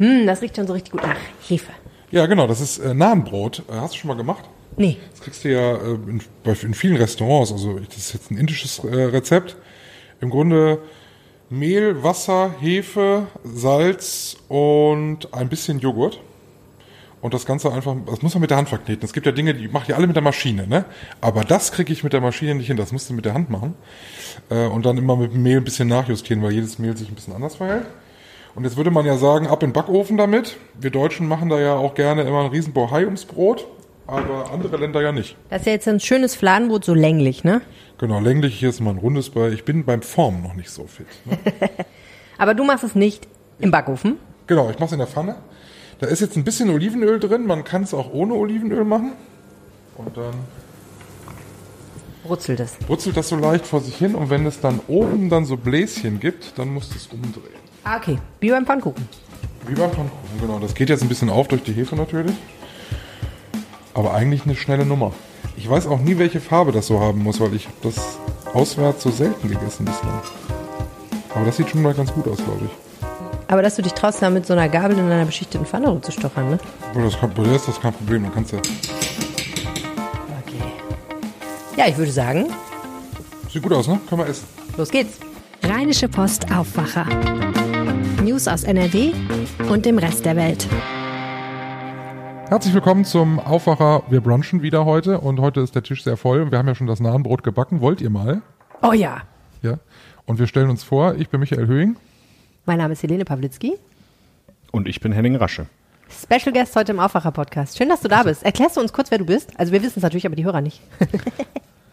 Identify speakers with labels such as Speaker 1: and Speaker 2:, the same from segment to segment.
Speaker 1: Hm, das riecht schon so richtig gut nach Hefe.
Speaker 2: Ja, genau, das ist äh, Nahenbrot. Äh, hast du schon mal gemacht?
Speaker 1: Nee.
Speaker 2: Das kriegst du ja äh, in, in vielen Restaurants. Also das ist jetzt ein indisches äh, Rezept. Im Grunde Mehl, Wasser, Hefe, Salz und ein bisschen Joghurt. Und das Ganze einfach, das muss man mit der Hand verkneten. Es gibt ja Dinge, die macht ihr alle mit der Maschine, ne? Aber das kriege ich mit der Maschine nicht hin. Das musst du mit der Hand machen. Äh, und dann immer mit dem Mehl ein bisschen nachjustieren, weil jedes Mehl sich ein bisschen anders verhält. Und jetzt würde man ja sagen, ab in den Backofen damit. Wir Deutschen machen da ja auch gerne immer einen riesen Bohai ums Brot, aber andere Länder ja nicht.
Speaker 1: Das ist ja jetzt ein schönes Fladenbrot, so länglich, ne?
Speaker 2: Genau, länglich hier ist mal ein rundes bei. Ich bin beim Formen noch nicht so fit. Ne?
Speaker 1: Aber du machst es nicht im Backofen.
Speaker 2: genau, ich mache es in der Pfanne. Da ist jetzt ein bisschen Olivenöl drin. Man kann es auch ohne Olivenöl machen. Und dann
Speaker 1: Brutzelt es.
Speaker 2: brutzelt das so leicht vor sich hin. Und wenn es dann oben dann so Bläschen gibt, dann musst du es umdrehen.
Speaker 1: Ah, okay. Wie beim Pfannkuchen.
Speaker 2: Wie beim Pfannkuchen, genau. Das geht jetzt ein bisschen auf durch die Hefe natürlich. Aber eigentlich eine schnelle Nummer. Ich weiß auch nie, welche Farbe das so haben muss, weil ich habe das auswärts so selten gegessen bislang. Aber das sieht schon mal ganz gut aus, glaube ich.
Speaker 1: Aber dass du dich traust, da mit so einer Gabel in einer beschichteten Pfanne rumzustochern, ne?
Speaker 2: Aber das, kann, das ist kein Problem, dann kannst du.
Speaker 1: Okay. Ja, ich würde sagen,
Speaker 2: Sieht gut aus, ne? Können wir essen.
Speaker 1: los geht's.
Speaker 3: Rheinische Post Aufwacher. News aus NRW und dem Rest der Welt.
Speaker 2: Herzlich willkommen zum Aufwacher. Wir brunchen wieder heute und heute ist der Tisch sehr voll. und Wir haben ja schon das Nahenbrot gebacken. Wollt ihr mal?
Speaker 1: Oh ja.
Speaker 2: Ja. Und wir stellen uns vor, ich bin Michael Höhing.
Speaker 1: Mein Name ist Helene Pawlitzki.
Speaker 4: Und ich bin Henning Rasche.
Speaker 1: Special Guest heute im Aufwacher-Podcast. Schön, dass du da bist. Erklärst du uns kurz, wer du bist? Also wir wissen es natürlich, aber die Hörer nicht.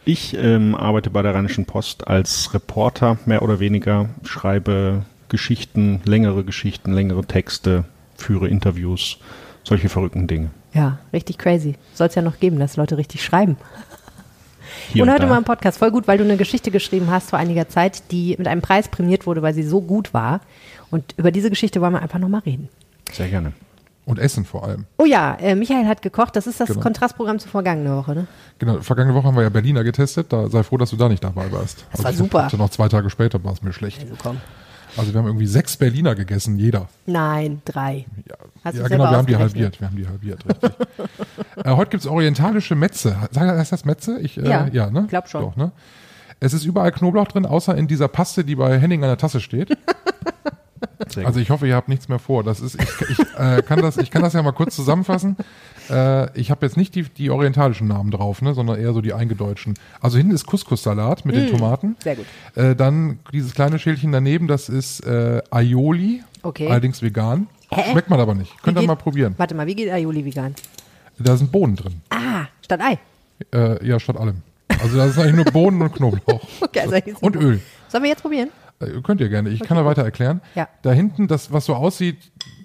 Speaker 4: Ich ähm, arbeite bei der Rheinischen Post als Reporter, mehr oder weniger, schreibe Geschichten, längere Geschichten, längere Texte, führe Interviews, solche verrückten Dinge.
Speaker 1: Ja, richtig crazy. Soll es ja noch geben, dass Leute richtig schreiben.
Speaker 4: Hier
Speaker 1: und
Speaker 4: und
Speaker 1: heute
Speaker 4: da.
Speaker 1: mal im Podcast. Voll gut, weil du eine Geschichte geschrieben hast vor einiger Zeit, die mit einem Preis prämiert wurde, weil sie so gut war. Und über diese Geschichte wollen wir einfach nochmal reden.
Speaker 4: Sehr gerne.
Speaker 2: Und Essen vor allem.
Speaker 1: Oh ja, äh, Michael hat gekocht. Das ist das
Speaker 2: Genau.
Speaker 1: Kontrastprogramm zur vergangenen Woche, ne?
Speaker 2: Genau, vergangene Woche haben wir ja Berliner getestet. Da sei froh, dass du da nicht dabei warst.
Speaker 1: Das war
Speaker 2: ich
Speaker 1: super.
Speaker 2: Noch zwei Tage später war es mir schlecht.
Speaker 1: Also komm.
Speaker 2: Also wir haben irgendwie sechs Berliner gegessen, jeder.
Speaker 1: Nein, drei.
Speaker 2: Ja,
Speaker 1: Hast
Speaker 2: ja genau, wir haben die halbiert. Wir haben die halbiert, richtig. äh, heute gibt's orientalische Metze. Heißt das Metze? Ich, äh,
Speaker 1: Ja,
Speaker 2: ja ne?
Speaker 1: glaub schon.
Speaker 2: Doch, ne? Es ist überall Knoblauch drin, außer in dieser Paste, die bei Henning an der Tasse steht. Also ich hoffe, ihr habt nichts mehr vor. Das ist, ich, ich, äh, kann, das, ich kann das ja mal kurz zusammenfassen. Äh, ich habe jetzt nicht die, die orientalischen Namen drauf, ne, sondern eher so die eingedeutschen. Also hinten ist Couscous-Salat mit den Tomaten.
Speaker 1: Mm, sehr gut.
Speaker 2: Äh, dann dieses kleine Schälchen daneben, das ist äh, Aioli,
Speaker 1: Okay.
Speaker 2: allerdings vegan.
Speaker 1: Hä?
Speaker 2: Schmeckt man aber nicht. Könnt ihr mal probieren.
Speaker 1: Warte mal, wie geht Aioli vegan?
Speaker 2: Da sind Bohnen drin.
Speaker 1: Ah, statt Ei.
Speaker 2: Äh, ja, statt allem. Also da ist eigentlich nur Bohnen und Knoblauch.
Speaker 1: Okay, also
Speaker 2: und Öl.
Speaker 1: Sollen wir jetzt probieren?
Speaker 2: Äh, Könnt ihr gerne. Ich kann da weiter erklären.
Speaker 1: Ja.
Speaker 2: Da hinten, das, was so aussieht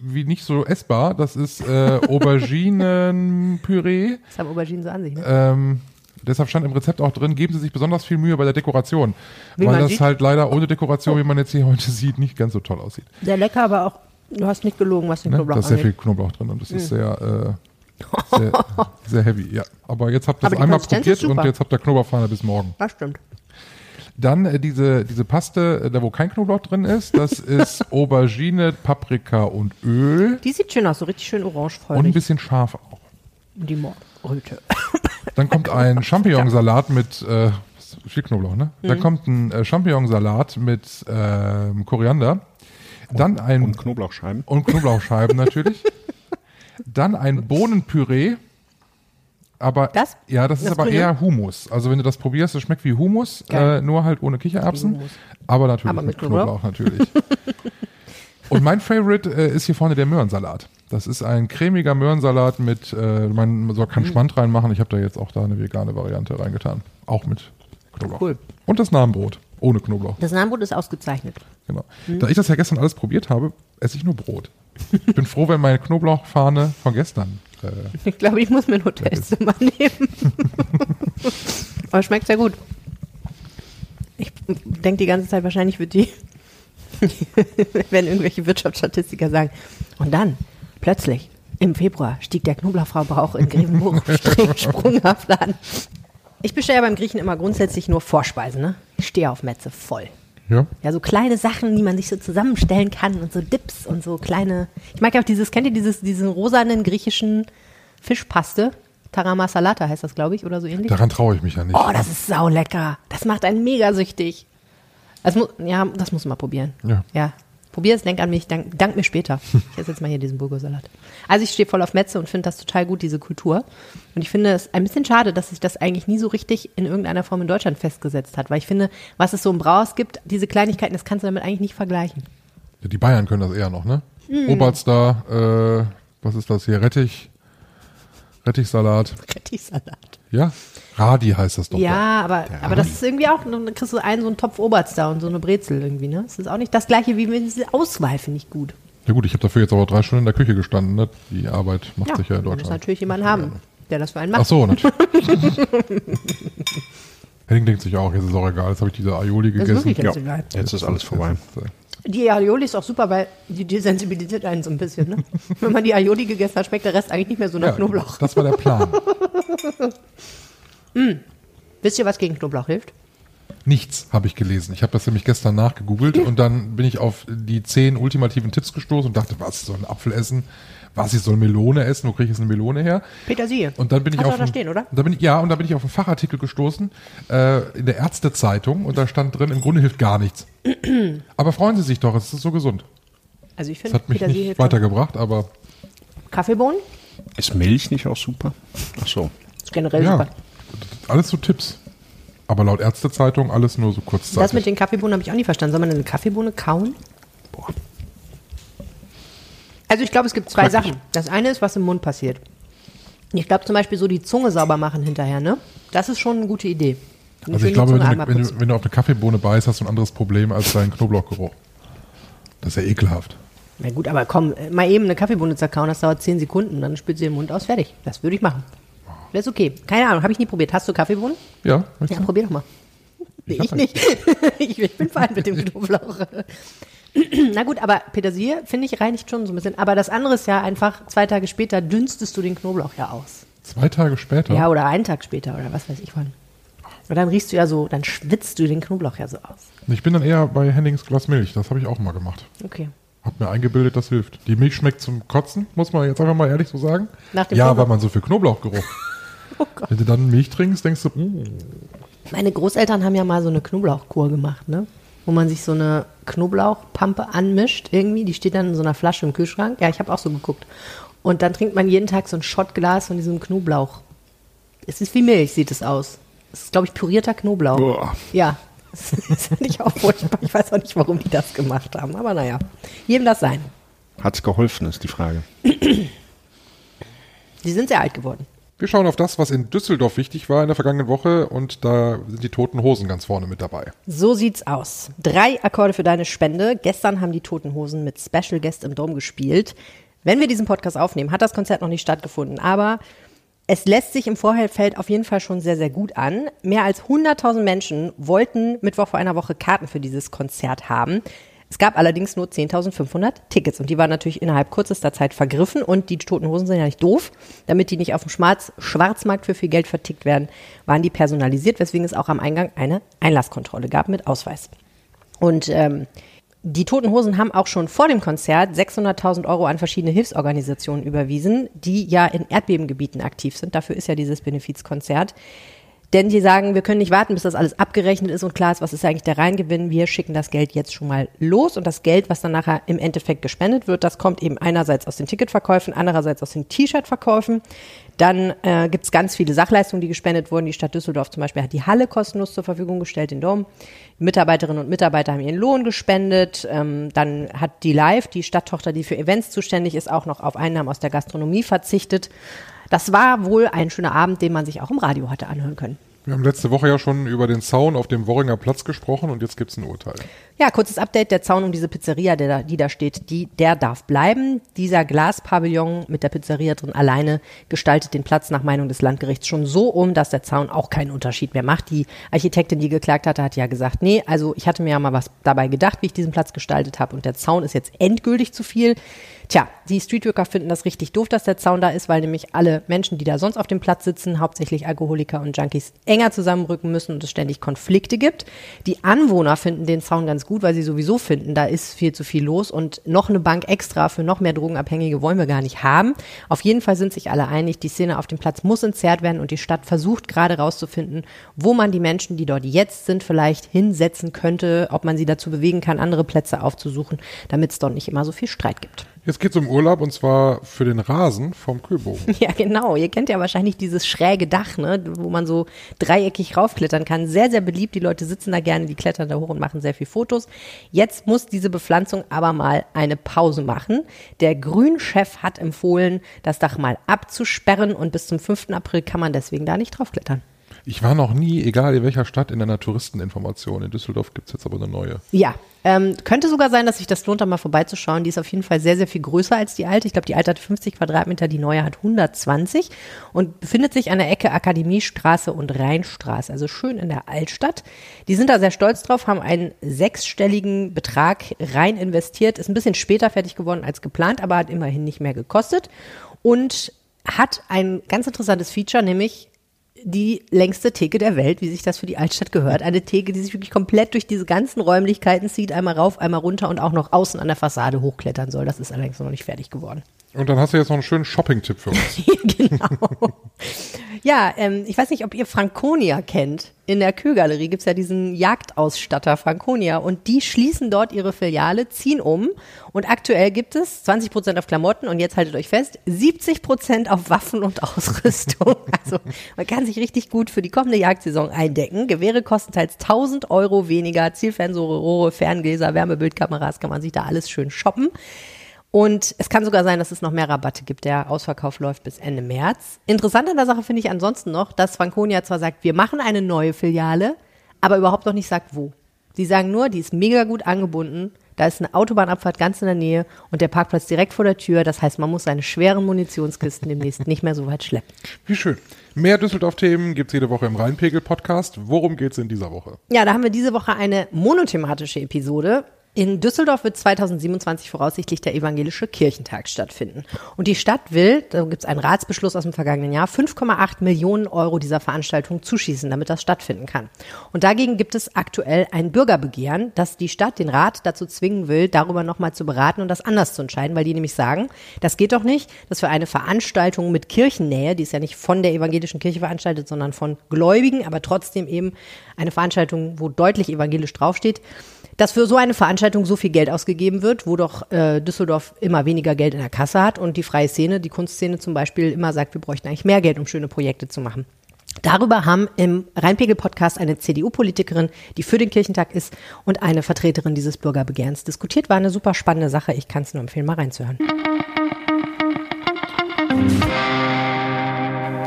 Speaker 2: wie nicht so essbar, das ist äh, Auberginenpüree.
Speaker 1: Das haben Auberginen so an sich, ne?
Speaker 2: Ähm, deshalb stand im Rezept auch drin, geben Sie sich besonders viel Mühe bei der Dekoration.
Speaker 1: Wie
Speaker 2: weil das
Speaker 1: sieht.
Speaker 2: halt leider ohne Dekoration, wie man jetzt hier heute sieht, nicht ganz so toll aussieht.
Speaker 1: Sehr lecker, aber auch, du hast nicht gelogen, was den
Speaker 2: Ne?
Speaker 1: Knoblauch
Speaker 2: Da ist sehr viel
Speaker 1: angeht.
Speaker 2: Knoblauch drin und das ist sehr, äh, sehr, sehr heavy. Ja. Aber jetzt habt ihr es
Speaker 1: die
Speaker 2: einmal probiert und jetzt habt ihr Knoblauchpfanne bis morgen.
Speaker 1: Das stimmt.
Speaker 2: Dann äh, diese, diese Paste, äh, da wo kein Knoblauch drin ist, das ist Aubergine, Paprika und Öl
Speaker 1: Die sieht schön aus, so richtig schön
Speaker 2: und ein bisschen scharf auch.
Speaker 1: Die Morgenröte.
Speaker 2: Dann kommt ein Champignonsalat mit äh, viel Knoblauch, ne?
Speaker 1: Mhm.
Speaker 2: Dann kommt ein äh, Champignonsalat mit ähm, Koriander. Dann ein
Speaker 4: Und Knoblauchscheiben.
Speaker 2: und Knoblauchscheiben natürlich. Dann ein Bohnenpüree. Aber
Speaker 1: Das?
Speaker 2: ja, das ist
Speaker 1: Das
Speaker 2: aber
Speaker 1: Grüne?
Speaker 2: eher Humus. Also wenn du das probierst, das schmeckt wie Humus, äh, nur halt ohne Kichererbsen. Aber natürlich
Speaker 1: Aber
Speaker 2: mit
Speaker 1: mit
Speaker 2: Knoblauch,
Speaker 1: Knoblauch.
Speaker 2: natürlich. Und mein Favorite äh, ist hier vorne der Möhrensalat. Das ist ein cremiger Möhrensalat mit, äh, man soll
Speaker 1: Mhm.
Speaker 2: keinen Schmand reinmachen. Ich habe da jetzt auch da eine vegane Variante reingetan. Auch mit Knoblauch.
Speaker 1: Cool.
Speaker 2: Und das Namenbrot. Ohne Knoblauch.
Speaker 1: Das Namenbrot ist ausgezeichnet.
Speaker 2: Genau. Da ich das ja gestern alles probiert habe, esse ich nur Brot. Ich bin froh, wenn meine Knoblauchfahne von gestern. Äh,
Speaker 1: Ich glaube, ich muss mir ein Hotelzimmer nehmen. Aber schmeckt sehr gut. Ich denke die ganze Zeit, wahrscheinlich wird die, wenn irgendwelche Wirtschaftsstatistiker sagen. Und dann, plötzlich, im Februar stieg der Knoblauchverbrauch in Grevenburg streng sprunghaft an. Ich bestelle ja beim Griechen immer grundsätzlich nur Vorspeisen, ne? Ich stehe auf Metze voll.
Speaker 2: Ja.
Speaker 1: Ja, so kleine Sachen, die man sich so zusammenstellen kann und so Dips und so kleine. Ich mag ja auch dieses, kennt ihr dieses, diesen rosanen griechischen Fischpaste? Tarama Salata heißt das, glaube ich, oder so ähnlich.
Speaker 2: Daran traue ich mich ja nicht.
Speaker 1: Oh, das ist saulecker. Das macht einen mega süchtig. Das mu ja, das muss man mal probieren.
Speaker 2: Ja.
Speaker 1: Ja. Probier es, denk an mich, dank, dank mir später. Ich esse jetzt mal hier diesen Burgersalat. Also ich stehe voll auf Metze und finde das total gut, diese Kultur. Und ich finde es ein bisschen schade, dass sich das eigentlich nie so richtig in irgendeiner Form in Deutschland festgesetzt hat. Weil ich finde, was es so im Brauhaus gibt, diese Kleinigkeiten, das kannst du damit eigentlich nicht vergleichen.
Speaker 2: Ja, Die Bayern können das eher noch, ne?
Speaker 1: Hm.
Speaker 2: Oberster, äh, was ist das hier? Rettich, Rettichsalat.
Speaker 1: Rettichsalat.
Speaker 2: Ja? Radi heißt das doch.
Speaker 1: Ja, aber,
Speaker 2: Der
Speaker 1: aber das ist irgendwie auch, dann kriegst du einen so einen Topf Oberst da und so eine Brezel irgendwie, ne? Das ist auch nicht das gleiche wie mit diese Auswahl, finde ich gut.
Speaker 2: Ja gut, ich habe dafür jetzt aber drei Stunden in der Küche gestanden, ne? Die Arbeit macht sich ja in
Speaker 1: du musst
Speaker 2: Deutschland.
Speaker 1: natürlich jemanden haben, der das für einen macht.
Speaker 2: Ach so, natürlich. Henning denkt sich auch, jetzt ist auch egal, jetzt habe ich diese Aioli
Speaker 1: Das ist
Speaker 2: gegessen.
Speaker 4: Ja.
Speaker 1: egal.
Speaker 4: Jetzt ist alles vorbei.
Speaker 2: Jetzt, äh,
Speaker 1: Die Aioli ist auch super, weil die desensibilisiert einen so ein bisschen, ne? Wenn man die Aioli gegessen hat, schmeckt der Rest eigentlich nicht mehr so nach
Speaker 2: ja,
Speaker 1: Knoblauch.
Speaker 2: Das war der Plan.
Speaker 1: Wisst ihr, was gegen Knoblauch hilft?
Speaker 2: Nichts habe ich gelesen. Ich habe das nämlich gestern nachgegoogelt und dann bin ich auf die zehn ultimativen Tipps gestoßen und dachte, was, ich soll einen Apfel essen? Was, ich soll Melone essen? Wo kriege ich jetzt eine Melone her?
Speaker 1: Petersilie.
Speaker 2: Und dann bin ich
Speaker 1: Hast
Speaker 2: auf
Speaker 1: auch da stehen, oder?
Speaker 2: Und dann bin ich, ja, und dann bin ich auf einen Fachartikel gestoßen äh, in der Ärztezeitung und da stand drin, im Grunde hilft gar nichts. aber freuen Sie sich doch, es ist so gesund.
Speaker 1: Also ich
Speaker 2: Das
Speaker 1: finde,
Speaker 2: hat mich
Speaker 1: Petersilie
Speaker 2: nicht weitergebracht, aber
Speaker 1: Kaffeebohnen
Speaker 4: Ist Milch nicht auch super? Ach so.
Speaker 1: ist generell
Speaker 2: ja,
Speaker 1: super.
Speaker 2: Alles so Tipps. Aber laut Ärztezeitung alles nur so kurzzeitig.
Speaker 1: Das mit den Kaffeebohnen habe ich auch nicht verstanden. Soll man eine Kaffeebohne kauen?
Speaker 4: Boah.
Speaker 1: Also ich glaube, es gibt zwei
Speaker 4: Schmeckt
Speaker 1: Sachen. Das eine ist, was im Mund passiert. Ich glaube zum Beispiel so die Zunge sauber machen hinterher, ne? Das ist schon eine gute Idee. Und
Speaker 2: also ich glaube, wenn du, wenn, du, wenn du auf eine Kaffeebohne beißt, hast du ein anderes Problem als deinen Knoblauchgeruch. Das ist ja ekelhaft.
Speaker 1: Na gut, aber komm, äh, mal eben eine Kaffeebohne zerkauen, das dauert 10 Sekunden, dann spült sie den Mund aus, fertig. Das würde ich machen. Das ist okay. Keine Ahnung, habe ich nie probiert. Hast du Kaffeebohnen?
Speaker 2: Ja,
Speaker 1: Ja,
Speaker 2: du?
Speaker 1: probier doch mal. Nee, ich nicht. ich, bin fein mit dem Knoblauch. Na gut, aber Petersilie, finde ich, reinigt schon so ein bisschen. Aber das andere ist ja einfach, zwei Tage später dünstest du den Knoblauch ja aus.
Speaker 2: Zwei Tage später.
Speaker 1: Ja, oder einen Tag später oder was weiß ich wann. Und dann riechst du ja so, dann schwitzt du den Knoblauch ja so aus.
Speaker 2: Ich bin dann eher bei Hennings Glas Milch. Das habe ich auch mal gemacht.
Speaker 1: Okay.
Speaker 2: Hab mir eingebildet, das hilft. Die Milch schmeckt zum Kotzen, muss man jetzt einfach mal ehrlich so sagen.
Speaker 1: Nach dem
Speaker 2: ja,
Speaker 1: Knoblauch.
Speaker 2: weil man so viel Knoblauchgeruch.
Speaker 1: Oh.
Speaker 2: Wenn du dann Milch trinkst, denkst du, mm,
Speaker 1: Meine Großeltern haben ja mal so eine Knoblauchkur gemacht, ne? Wo man sich so eine Knoblauchpampe anmischt irgendwie. Die steht dann in so einer Flasche im Kühlschrank. Ja, ich habe auch so geguckt. Und dann trinkt man jeden Tag so ein Schottglas von diesem Knoblauch. Es ist wie Milch, sieht es aus. Es ist, glaube ich, pürierter Knoblauch.
Speaker 4: Boah.
Speaker 1: Ja, das finde ich auch furchtbar. Ich weiß auch nicht, warum die das gemacht haben. Aber naja, jedem das sein.
Speaker 4: Hat's geholfen, ist die Frage.
Speaker 1: Die sind sehr alt geworden.
Speaker 2: Wir schauen auf das, was in Düsseldorf wichtig war in der vergangenen Woche und da sind die Toten Hosen ganz vorne mit dabei.
Speaker 1: So sieht's aus. Drei Akkorde für deine Spende. Gestern haben die Toten Hosen mit Special Guest im Dom gespielt. Wenn wir diesen Podcast aufnehmen, hat das Konzert noch nicht stattgefunden, aber es lässt sich im Vorfeld auf jeden Fall schon sehr, sehr gut an. Mehr als 100.000 Menschen wollten Mittwoch vor einer Woche Karten für dieses Konzert haben. Es gab allerdings nur 10.500 Tickets und die waren natürlich innerhalb kürzester Zeit vergriffen und die Toten Hosen sind ja nicht doof. Damit die nicht auf dem Schwarz Schwarzmarkt für viel Geld vertickt werden, waren die personalisiert, weswegen es auch am Eingang eine Einlasskontrolle gab mit Ausweis. Und ähm, die Toten Hosen haben auch schon vor dem Konzert 600.000 Euro an verschiedene Hilfsorganisationen überwiesen, die ja in Erdbebengebieten aktiv sind. Dafür ist ja dieses Benefizkonzert. Denn die sagen, wir können nicht warten, bis das alles abgerechnet ist und klar ist, was ist eigentlich der Reingewinn. Wir schicken das Geld jetzt schon mal los und das Geld, was dann nachher im Endeffekt gespendet wird, das kommt eben einerseits aus den Ticketverkäufen, andererseits aus den T-Shirt-Verkäufen. Dann äh, gibt es ganz viele Sachleistungen, die gespendet wurden. Die Stadt Düsseldorf zum Beispiel hat die Halle kostenlos zur Verfügung gestellt, den Dom. Mitarbeiterinnen und Mitarbeiter haben ihren Lohn gespendet. Ähm, dann hat die Live, die Stadttochter, die für Events zuständig ist, auch noch auf Einnahmen aus der Gastronomie verzichtet. Das war wohl ein schöner Abend, den man sich auch im Radio hatte anhören können.
Speaker 2: Wir haben letzte Woche ja schon über den Zaun auf dem Worringer Platz gesprochen und jetzt gibt's ein Urteil.
Speaker 1: Ja, kurzes Update. Der Zaun um diese Pizzeria, der da, die da steht, die, der darf bleiben. Dieser Glaspavillon mit der Pizzeria drin alleine gestaltet den Platz nach Meinung des Landgerichts schon so um, dass der Zaun auch keinen Unterschied mehr macht. Die Architektin, die geklagt hatte, hat ja gesagt, nee, also ich hatte mir ja mal was dabei gedacht, wie ich diesen Platz gestaltet habe und der Zaun ist jetzt endgültig zu viel. Tja, die Streetworker finden das richtig doof, dass der Zaun da ist, weil nämlich alle Menschen, die da sonst auf dem Platz sitzen, hauptsächlich Alkoholiker und Junkies, enger zusammenrücken müssen und es ständig Konflikte gibt. Die Anwohner finden den Zaun ganz gut, weil sie sowieso finden, da ist viel zu viel los und noch eine Bank extra für noch mehr Drogenabhängige wollen wir gar nicht haben. Auf jeden Fall sind sich alle einig, die Szene auf dem Platz muss entzerrt werden und die Stadt versucht gerade rauszufinden, wo man die Menschen, die dort jetzt sind, vielleicht hinsetzen könnte, ob man sie dazu bewegen kann, andere Plätze aufzusuchen, damit es dort nicht immer so viel Streit gibt.
Speaker 2: Jetzt geht's um Urlaub und zwar für den Rasen vom Kühlbogen.
Speaker 1: Ja, genau. Ihr kennt ja wahrscheinlich dieses schräge Dach, ne, wo man so dreieckig raufklettern kann. Sehr, sehr beliebt. Die Leute sitzen da gerne, die klettern da hoch und machen sehr viel Fotos. Jetzt muss diese Bepflanzung aber mal eine Pause machen. Der Grünchef hat empfohlen, das Dach mal abzusperren und bis zum 5. April kann man deswegen da nicht draufklettern.
Speaker 2: Ich war noch nie, egal in welcher Stadt, in einer Touristeninformation. In Düsseldorf gibt's jetzt aber eine neue.
Speaker 1: Ja, ähm, könnte sogar sein, dass sich das lohnt, da mal vorbeizuschauen. Die ist auf jeden Fall sehr, sehr viel größer als die alte. Ich glaube, die alte hat 50 Quadratmeter, die neue hat 120 und befindet sich an der Ecke Akademiestraße und Rheinstraße, also schön in der Altstadt. Die sind da sehr stolz drauf, haben einen sechsstelligen Betrag rein investiert, ist ein bisschen später fertig geworden als geplant, aber hat immerhin nicht mehr gekostet und hat ein ganz interessantes Feature, nämlich die längste Theke der Welt, wie sich das für die Altstadt gehört. Eine Theke, die sich wirklich komplett durch diese ganzen Räumlichkeiten zieht, einmal rauf, einmal runter und auch noch außen an der Fassade hochklettern soll. Das ist allerdings noch nicht fertig geworden.
Speaker 2: Und dann hast du jetzt noch einen schönen Shopping-Tipp für uns.
Speaker 1: genau. Ja, ähm, ich weiß nicht, ob ihr Franconia kennt. In der Kühlgalerie gibt's ja diesen Jagdausstatter Franconia und die schließen dort ihre Filiale, ziehen um und aktuell gibt es 20 Prozent auf Klamotten und jetzt haltet euch fest, 70 Prozent auf Waffen und Ausrüstung. Also man kann sich richtig gut für die kommende Jagdsaison eindecken. Gewehre kosten teils 1000 Euro weniger, Zielfernrohre, Ferngläser, Wärmebildkameras, kann man sich da alles schön shoppen. Und es kann sogar sein, dass es noch mehr Rabatte gibt. Der Ausverkauf läuft bis Ende März. Interessant an der Sache finde ich ansonsten noch, dass Franconia zwar sagt, wir machen eine neue Filiale, aber überhaupt noch nicht sagt, wo. Sie sagen nur, die ist mega gut angebunden. Da ist eine Autobahnabfahrt ganz in der Nähe und der Parkplatz direkt vor der Tür. Das heißt, man muss seine schweren Munitionskisten demnächst nicht mehr so weit schleppen.
Speaker 2: Wie schön. Mehr Düsseldorf-Themen gibt's jede Woche im Rheinpegel-Podcast. Worum geht's in dieser Woche?
Speaker 1: Ja, da haben wir diese Woche eine monothematische Episode. In Düsseldorf wird 2027 voraussichtlich der Evangelische Kirchentag stattfinden. Und die Stadt will, da gibt es einen Ratsbeschluss aus dem vergangenen Jahr, 5,8 Millionen Euro dieser Veranstaltung zuschießen, damit das stattfinden kann. Und dagegen gibt es aktuell ein Bürgerbegehren, das die Stadt den Rat dazu zwingen will, darüber nochmal zu beraten und das anders zu entscheiden, weil die nämlich sagen, das geht doch nicht, dass für eine Veranstaltung mit Kirchennähe, die ist ja nicht von der evangelischen Kirche veranstaltet, sondern von Gläubigen, aber trotzdem eben eine Veranstaltung, wo deutlich evangelisch draufsteht, dass für so eine Veranstaltung so viel Geld ausgegeben wird, wo doch äh, Düsseldorf immer weniger Geld in der Kasse hat und die freie Szene, die Kunstszene zum Beispiel immer sagt, wir bräuchten eigentlich mehr Geld, um schöne Projekte zu machen. Darüber haben im Rheinpegel-Podcast eine CDU-Politikerin, die für den Kirchentag ist, und eine Vertreterin dieses Bürgerbegehrens diskutiert. War eine super spannende Sache. Ich kann es nur empfehlen, mal reinzuhören.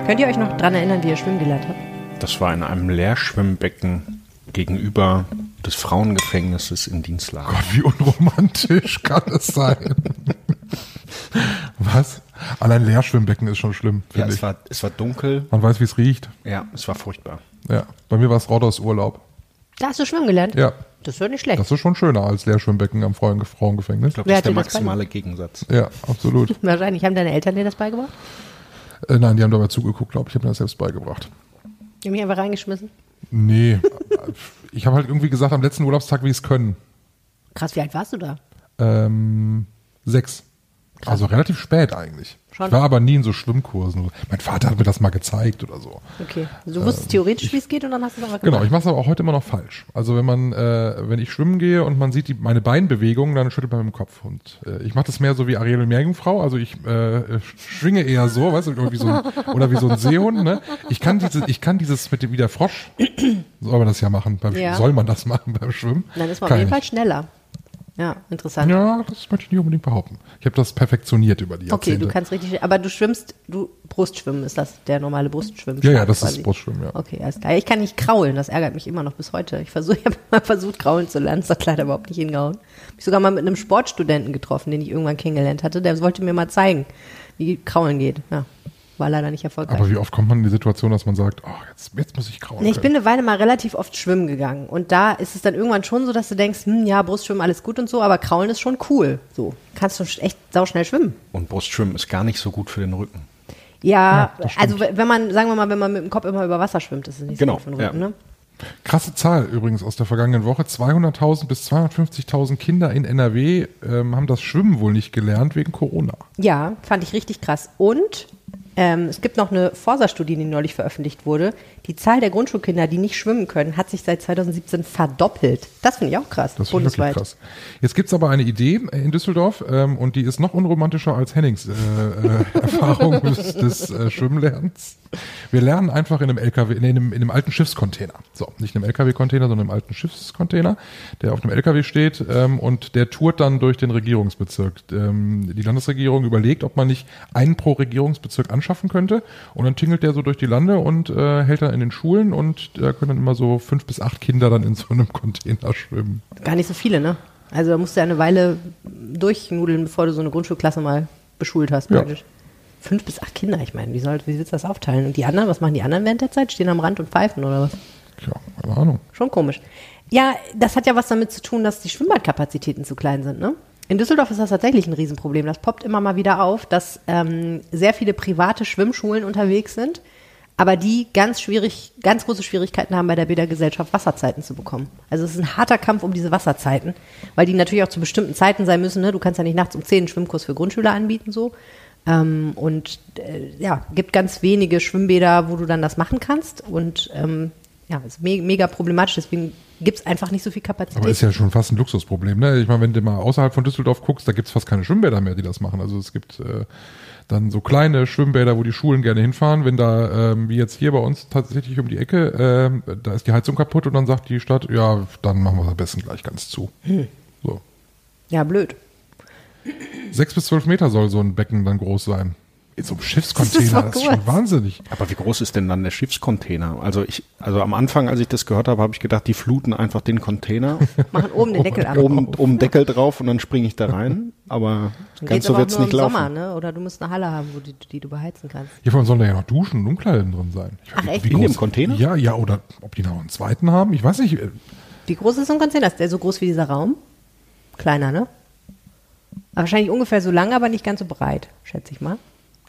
Speaker 1: Könnt ihr euch noch dran erinnern, wie ihr schwimmen gelernt habt?
Speaker 4: Das war in einem Leerschwimmbecken gegenüber des Frauengefängnisses in Dienstlagen.
Speaker 2: Gott, wie unromantisch kann es sein? Was? Allein Leerschwimmbecken ist schon schlimm,
Speaker 4: Ja, es
Speaker 2: ich.
Speaker 4: war, es war dunkel.
Speaker 2: Man weiß, wie es riecht.
Speaker 4: Ja, es war furchtbar.
Speaker 2: Ja. Bei mir war es Rodos Urlaub.
Speaker 1: Da hast du schwimmen gelernt?
Speaker 2: Ja.
Speaker 1: Das wird nicht schlecht.
Speaker 2: Das ist schon schöner als Leerschwimmbecken am Frauen Frauengefängnis.
Speaker 4: Ich glaube, das ist der
Speaker 1: das
Speaker 4: maximale Gegensatz.
Speaker 2: Ja, absolut.
Speaker 1: Wahrscheinlich. Haben deine Eltern dir das beigebracht?
Speaker 2: äh, nein, die haben dabei zugeguckt, glaube ich. Ich habe mir das selbst beigebracht.
Speaker 1: Die haben mich einfach reingeschmissen.
Speaker 2: Nee. Ich habe halt irgendwie gesagt, am letzten Urlaubstag, wie es können.
Speaker 1: Krass, wie alt warst du da?
Speaker 2: Ähm, sechs. Also relativ spät eigentlich.
Speaker 1: Schon.
Speaker 2: Ich war aber nie in so Schwimmkursen. Mein Vater hat mir das mal gezeigt oder so.
Speaker 1: Okay. Du wusstest theoretisch, wie es geht und dann hast du es aber
Speaker 2: Genau,
Speaker 1: gemacht.
Speaker 2: ich mache es aber auch heute immer noch falsch. Also wenn man, äh, wenn ich schwimmen gehe und man sieht die, meine Beinbewegungen, dann schüttelt man mit dem Kopf. Und äh, ich mache das mehr so wie Ariel Meerjungfrau. Also ich äh, schwinge eher so, weißt du, irgendwie so ein, oder wie so ein Seehund. Ne? Ich kann dieses, ich kann dieses mit dem wie der Frosch. Soll man das ja machen? Beim,
Speaker 1: Ja.
Speaker 2: Soll man das machen beim Schwimmen?
Speaker 1: Dann ist man auf
Speaker 2: Kann
Speaker 1: jeden
Speaker 2: ich
Speaker 1: Fall schneller. Ja, interessant.
Speaker 2: Ja, das möchte ich nicht unbedingt behaupten. Ich habe das perfektioniert über die
Speaker 1: Okay,
Speaker 2: Jahrzehnte.
Speaker 1: du kannst richtig, aber du schwimmst, du Brustschwimmen ist das, der normale Brustschwimmen.
Speaker 2: ja, ja, das ist Brustschwimmen, ja.
Speaker 1: Okay, alles klar. Ich kann nicht kraulen, das ärgert mich immer noch bis heute. Ich versuche, ich habe mal versucht, kraulen zu lernen, das hat leider überhaupt nicht hingehauen. Hab ich sogar mal mit einem Sportstudenten getroffen, den ich irgendwann kennengelernt hatte, der wollte mir mal zeigen, wie kraulen geht. Ja, war leider nicht erfolgreich.
Speaker 2: Aber wie oft kommt man in die Situation, dass man sagt, oh, jetzt, jetzt muss ich kraulen
Speaker 1: Nee, ich bin eine Weile mal relativ oft schwimmen gegangen. Und da ist es dann irgendwann schon so, dass du denkst, hm, ja, Brustschwimmen, alles gut und so, aber Kraulen ist schon cool. So, kannst du echt sauschnell schwimmen.
Speaker 4: Und Brustschwimmen ist gar nicht so gut für den Rücken.
Speaker 1: Ja,
Speaker 2: stimmt.
Speaker 1: also wenn man, sagen wir mal, wenn man mit dem Kopf immer über Wasser schwimmt, ist es nicht
Speaker 4: Genau,
Speaker 1: so gut für den Rücken,
Speaker 4: ja.
Speaker 1: ne?
Speaker 2: Krasse Zahl übrigens aus der vergangenen Woche. 200.000 bis 250.000 Kinder in NRW ähm, haben das Schwimmen wohl nicht gelernt wegen Corona.
Speaker 1: Ja, fand ich richtig krass. Und ähm, es gibt noch eine Forsa-Studie, die neulich veröffentlicht wurde. Die Zahl der Grundschulkinder, die nicht schwimmen können, hat sich seit 2017 verdoppelt. Das finde ich auch krass,
Speaker 2: Das finde ich wirklich krass. Jetzt gibt's aber eine Idee äh, in Düsseldorf ähm, und die ist noch unromantischer als Hennings äh, äh, Erfahrung des, des äh, Schwimmlernens. Wir lernen einfach in einem LKW, in einem, in einem alten Schiffscontainer. So, nicht in einem LKW-Container, sondern im alten Schiffscontainer, der auf dem LKW steht ähm, und der tourt dann durch den Regierungsbezirk. Ähm, die Landesregierung überlegt, ob man nicht einen pro Regierungsbezirk anschaffen könnte und dann tingelt der so durch die Lande und äh, hält dann in den Schulen und da können dann immer so fünf bis acht Kinder dann in so einem Container schwimmen.
Speaker 1: Gar nicht so viele, ne? Also da musst du ja eine Weile durchnudeln, bevor du so eine Grundschulklasse mal beschult hast,
Speaker 2: Ja.
Speaker 1: praktisch. Fünf bis acht Kinder, ich meine, wie, soll, wie willst du das aufteilen? Und die anderen, was machen die anderen während der Zeit? Stehen am Rand und pfeifen oder was?
Speaker 2: Tja, keine Ahnung.
Speaker 1: Schon komisch. Ja, das hat ja was damit zu tun, dass die Schwimmbadkapazitäten zu klein sind, ne? In Düsseldorf ist das tatsächlich ein Riesenproblem. Das poppt immer mal wieder auf, dass ähm, sehr viele private Schwimmschulen unterwegs sind, aber die ganz schwierig, ganz große Schwierigkeiten haben, bei der Bädergesellschaft Wasserzeiten zu bekommen. Also es ist ein harter Kampf um diese Wasserzeiten, weil die natürlich auch zu bestimmten Zeiten sein müssen. Ne? Du kannst ja nicht nachts um 10 einen Schwimmkurs für Grundschüler anbieten, so. Ähm, und äh, ja, gibt ganz wenige Schwimmbäder, wo du dann das machen kannst. Und ähm, ja, ist me mega problematisch, deswegen gibt es einfach nicht so viel Kapazität.
Speaker 2: Aber ist ja schon fast ein Luxusproblem. Ne? Ich meine, wenn du mal außerhalb von Düsseldorf guckst, da gibt's fast keine Schwimmbäder mehr, die das machen. Also es gibt äh, dann so kleine Schwimmbäder, wo die Schulen gerne hinfahren. Wenn da, ähm, wie jetzt hier bei uns tatsächlich um die Ecke, ähm, da ist die Heizung kaputt und dann sagt die Stadt, ja, dann machen wir es am besten gleich ganz zu.
Speaker 1: Hm.
Speaker 2: So.
Speaker 1: ja, blöd.
Speaker 2: Sechs bis zwölf Meter soll so ein Becken dann groß sein. In so einem Schiffscontainer,
Speaker 1: Das
Speaker 2: das
Speaker 1: ist
Speaker 2: ist,
Speaker 1: doch
Speaker 2: schon wahnsinnig.
Speaker 4: Aber wie groß ist denn dann der Schiffscontainer? Also ich, also am Anfang, als ich das gehört habe, habe ich gedacht, die fluten einfach den Container,
Speaker 1: Machen oben den Deckel ab.
Speaker 4: oben, oben Deckel drauf und dann springe ich da rein. Aber
Speaker 1: Dann
Speaker 4: ganz
Speaker 1: geht's
Speaker 4: so wird's
Speaker 1: nur
Speaker 4: nicht
Speaker 1: im
Speaker 4: laufen.
Speaker 1: Sommer, ne? Oder du musst eine Halle haben, wo die, die du beheizen kannst.
Speaker 2: Hier vorne sollen da ja noch Duschen und Umkleiden drin sein. Ich weiß
Speaker 1: Ach, echt?
Speaker 2: wie
Speaker 4: In dem
Speaker 2: groß-
Speaker 4: Container?
Speaker 2: Ja, ja, oder ob die noch einen zweiten haben, ich weiß nicht.
Speaker 1: Wie groß ist so ein Container? Ist der so groß wie dieser Raum? Kleiner, ne? Aber wahrscheinlich ungefähr so lang, aber nicht ganz so breit, schätze ich mal.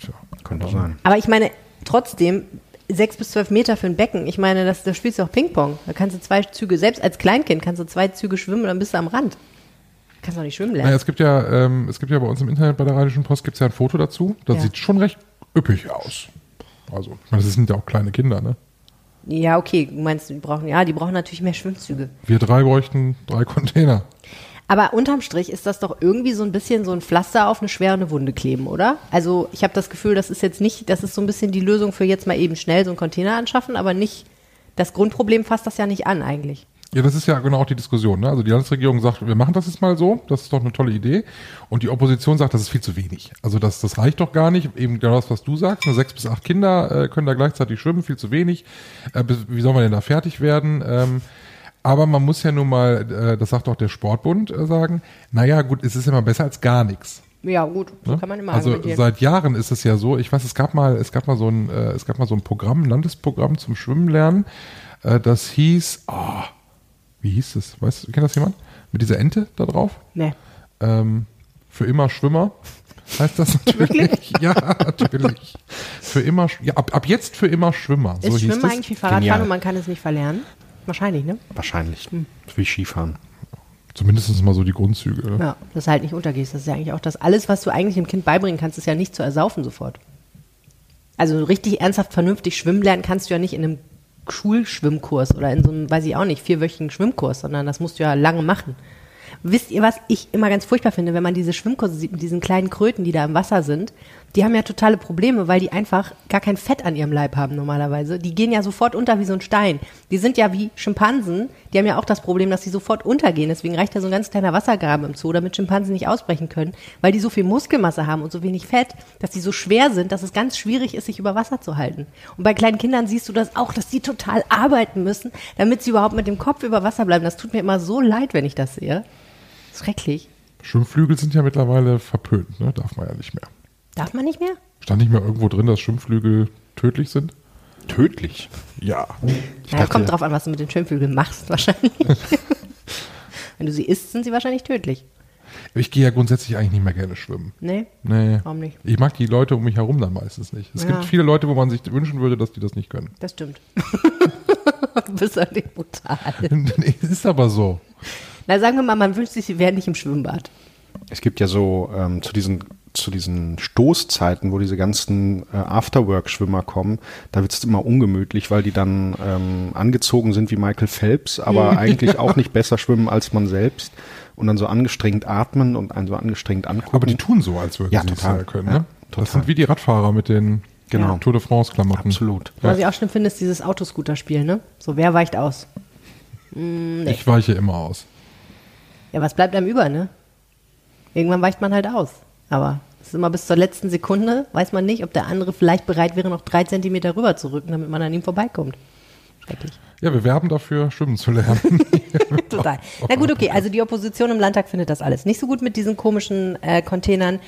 Speaker 2: Tja.
Speaker 4: Könnte sein.
Speaker 1: Aber ich meine, trotzdem, sechs bis zwölf Meter für ein Becken, ich meine, das, da spielst du auch Ping-Pong. Da kannst du zwei Züge, selbst als Kleinkind kannst du zwei Züge schwimmen und dann bist du am Rand. Kannst doch nicht schwimmen lernen.
Speaker 2: Naja, es gibt ja, ähm, es gibt ja bei uns im Internet bei der Rheinischen Post gibt's ja ein Foto dazu. Das
Speaker 1: Ja.
Speaker 2: sieht schon recht üppig aus. Also, ich meine, das sind ja auch kleine Kinder, ne?
Speaker 1: Ja, okay, du meinst, die brauchen, ja, die brauchen natürlich mehr Schwimmzüge.
Speaker 2: Wir drei bräuchten drei Container.
Speaker 1: Aber unterm Strich ist das doch irgendwie so ein bisschen so ein Pflaster auf eine schwere Wunde kleben, oder? Also ich habe das Gefühl, das ist jetzt nicht, das ist so ein bisschen die Lösung für jetzt mal eben schnell so einen Container anschaffen, aber nicht, das Grundproblem fasst das ja nicht an eigentlich.
Speaker 2: Ja, das ist ja genau auch die Diskussion. Ne? Also die Landesregierung sagt, wir machen das jetzt mal so, das ist doch eine tolle Idee. Und die Opposition sagt, das ist viel zu wenig. Also das, das reicht doch gar nicht. Eben genau das, was du sagst. Nur sechs bis acht Kinder äh, können da gleichzeitig schwimmen, viel zu wenig. Äh, wie soll man denn da fertig werden? Ähm, aber man muss ja nun mal, äh, das sagt auch der Sportbund, äh, sagen, naja gut, es ist immer besser als gar nichts.
Speaker 1: Ja, gut, so
Speaker 2: Ne?
Speaker 1: kann man immer
Speaker 2: also
Speaker 1: argumentieren.
Speaker 2: seit Jahren ist es ja so. Ich weiß, es gab mal, es gab mal so ein, äh, es gab mal so ein Programm, ein Landesprogramm zum Schwimmen lernen. Äh, das hieß, ah, wie hieß es? Weißt, du, kennt das jemand? Mit dieser Ente da drauf?
Speaker 1: Nee.
Speaker 2: Ähm, für immer Schwimmer. Heißt das natürlich? ja, natürlich. Für immer, ja, ab, ab jetzt für immer Schwimmer. So
Speaker 1: Ist
Speaker 2: hieß
Speaker 1: Schwimmen eigentlich wie Fahrradfahren und man kann es nicht verlernen? Wahrscheinlich, ne?
Speaker 4: Wahrscheinlich.
Speaker 1: Hm.
Speaker 4: Wie Skifahren.
Speaker 2: Zumindest mal so die Grundzüge. ne?
Speaker 1: Ja, dass du halt nicht untergehst. Das ist ja eigentlich auch das. Alles, was du eigentlich dem Kind beibringen kannst, ist ja nicht zu ersaufen sofort. Also richtig ernsthaft vernünftig schwimmen lernen kannst du ja nicht in einem Schulschwimmkurs oder in so einem, weiß ich auch nicht, vierwöchigen Schwimmkurs, sondern das musst du ja lange machen. Wisst ihr, was ich immer ganz furchtbar finde, wenn man diese Schwimmkurse sieht mit diesen kleinen Kröten, die da im Wasser sind? Die haben ja totale Probleme, weil die einfach gar kein Fett an ihrem Leib haben normalerweise. Die gehen ja sofort unter wie so ein Stein. Die sind ja wie Schimpansen. Die haben ja auch das Problem, dass sie sofort untergehen. Deswegen reicht ja so ein ganz kleiner Wassergraben im Zoo, damit Schimpansen nicht ausbrechen können, weil die so viel Muskelmasse haben und so wenig Fett, dass die so schwer sind, dass es ganz schwierig ist, sich über Wasser zu halten. Und bei kleinen Kindern siehst du das auch, dass die total arbeiten müssen, damit sie überhaupt mit dem Kopf über Wasser bleiben. Das tut mir immer so leid, wenn ich das sehe. Schrecklich.
Speaker 2: Schwimmflügel sind ja mittlerweile verpönt, ne? Darf man ja nicht mehr.
Speaker 1: Darf man nicht mehr?
Speaker 2: Stand nicht mehr irgendwo drin, dass Schwimmflügel tödlich sind?
Speaker 4: Tödlich.
Speaker 2: Ja.
Speaker 1: Ja, kommt drauf an, was du mit den Schwimmflügeln machst, wahrscheinlich. Wenn du sie isst, sind sie wahrscheinlich tödlich.
Speaker 2: Ich gehe ja grundsätzlich eigentlich nicht mehr gerne schwimmen.
Speaker 1: Nee?
Speaker 2: Nee.
Speaker 1: Warum nicht?
Speaker 2: Ich mag die Leute um mich herum dann meistens nicht. Es
Speaker 1: Ja.
Speaker 2: gibt viele Leute, wo man sich wünschen würde, dass die das nicht können.
Speaker 1: Das stimmt. du bist halt nicht brutal.
Speaker 2: nee, es ist aber so.
Speaker 1: Na, sagen wir mal, man wünscht sich, sie wären nicht im Schwimmbad.
Speaker 4: Es gibt ja so ähm, zu diesen zu diesen Stoßzeiten, wo diese ganzen äh, Afterwork-Schwimmer kommen, da wird es immer ungemütlich, weil die dann ähm, angezogen sind wie Michael Phelps, aber eigentlich auch nicht besser schwimmen als man selbst und dann so angestrengt atmen und einen so angestrengt angucken.
Speaker 2: Aber die tun so, als würden
Speaker 4: Ja,
Speaker 2: sie
Speaker 4: total.
Speaker 2: es ja können.
Speaker 4: Ja,
Speaker 2: Ne?
Speaker 4: total.
Speaker 2: Das sind wie die Radfahrer mit den
Speaker 4: Genau.
Speaker 2: Tour de France-Klamotten.
Speaker 4: Absolut.
Speaker 1: Was ich auch schlimm finde, ist dieses Autoscooter-Spiel, ne? So, wer weicht aus?
Speaker 2: Ich weiche immer aus.
Speaker 1: Ja, was bleibt einem über, ne? Irgendwann weicht man halt aus. Aber es ist immer bis zur letzten Sekunde, weiß man nicht, ob der andere vielleicht bereit wäre, noch drei Zentimeter rüber zu rücken, damit man an ihm vorbeikommt. Schrecklich.
Speaker 2: Ja, wir werben dafür, schwimmen zu lernen.
Speaker 1: Total. Na gut, okay. Also die Opposition im Landtag findet das alles nicht so gut mit diesen komischen äh, Containern.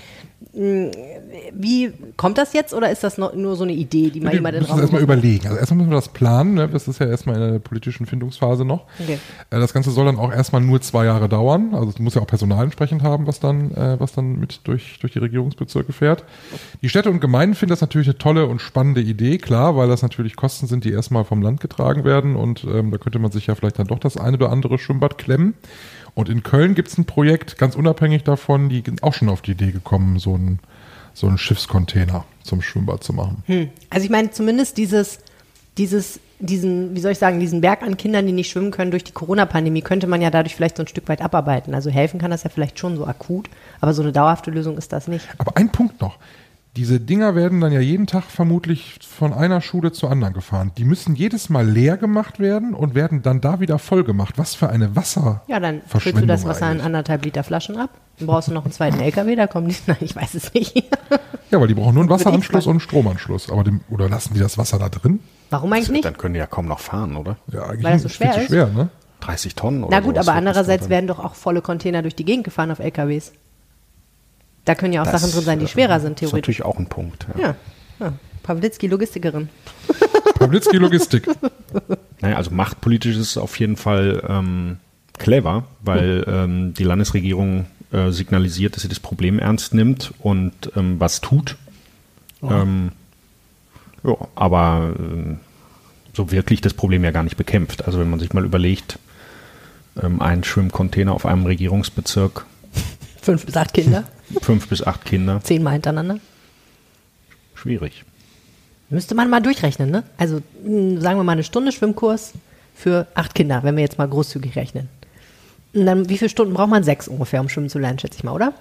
Speaker 1: Hm, Wie kommt das jetzt oder ist das nur so eine Idee, die mal jemand in den Raum
Speaker 2: erstmal überlegen. Also erstmal müssen wir das planen. Ne? Das ist ja erstmal in der politischen Findungsphase noch.
Speaker 1: Okay.
Speaker 2: Äh, Das Ganze soll dann auch erstmal nur zwei Jahre dauern. Also es muss ja auch Personal entsprechend haben, was dann, äh, was dann mit durch, durch die Regierungsbezirke fährt. Die Städte und Gemeinden finden das natürlich eine tolle und spannende Idee, klar, weil das natürlich Kosten sind, die erstmal vom Land getragen werden und ähm, da könnte man sich ja vielleicht dann doch das eine oder andere Schwimmbad klemmen. Und in Köln gibt es ein Projekt, ganz unabhängig davon, die sind auch schon auf die Idee gekommen, so ein so einen Schiffscontainer zum Schwimmbad zu machen.
Speaker 1: Hm. Also ich meine zumindest dieses, dieses, diesen, wie soll ich sagen, diesen Berg an Kindern, die nicht schwimmen können durch die Corona-Pandemie, könnte man ja dadurch vielleicht so ein Stück weit abarbeiten. Also helfen kann das ja vielleicht schon so akut, aber so eine dauerhafte Lösung ist das nicht.
Speaker 2: Aber ein Punkt noch. Diese Dinger werden dann ja jeden Tag vermutlich von einer Schule zur anderen gefahren. Die müssen jedes Mal leer gemacht werden und werden dann da wieder voll gemacht. Was für eine Wasser.
Speaker 1: Ja, dann füllst du das Wasser in anderthalb Liter Flaschen ab. Dann brauchst du noch einen zweiten LKW, da kommen die, nein, ich weiß es nicht.
Speaker 2: Ja, weil die brauchen nur einen Wasseranschluss und einen Stromanschluss. Aber dem, oder lassen die das Wasser da drin?
Speaker 1: Warum eigentlich nicht?
Speaker 4: Dann können die ja kaum noch fahren, oder?
Speaker 2: Ja, eigentlich
Speaker 1: Weil das so schwer ist?
Speaker 2: schwer, ne?
Speaker 4: 30 Tonnen oder
Speaker 1: Na gut,
Speaker 4: sowas
Speaker 1: aber andererseits werden doch auch volle Container durch die Gegend gefahren auf LKWs. Da können ja auch
Speaker 4: Das,
Speaker 1: Sachen drin sein, die
Speaker 4: äh,
Speaker 1: schwerer sind,
Speaker 4: Ist
Speaker 1: theoretisch.
Speaker 4: natürlich auch ein Punkt. Ja.
Speaker 1: Ja. ja. Pawlitzki, Logistikerin.
Speaker 2: Pawlitzki Logistik.
Speaker 4: Naja, also machtpolitisch ist es auf jeden Fall ähm, clever, weil ähm, die Landesregierung äh, signalisiert, dass sie das Problem ernst nimmt und ähm, was tut. Ähm, ja, aber ähm, so wirklich das Problem ja gar nicht bekämpft. Also wenn man sich mal überlegt, ähm, ein Schwimmcontainer auf einem Regierungsbezirk,
Speaker 1: Fünf bis acht Kinder,
Speaker 4: fünf bis acht Kinder,
Speaker 1: zehnmal hintereinander.
Speaker 4: schwierig.
Speaker 1: Müsste man mal durchrechnen, ne? Also mh, sagen wir mal eine Stunde Schwimmkurs für acht Kinder, wenn wir jetzt mal großzügig rechnen. Und dann, wie viele Stunden braucht man? Sechs ungefähr, um schwimmen zu lernen, schätze ich mal, oder?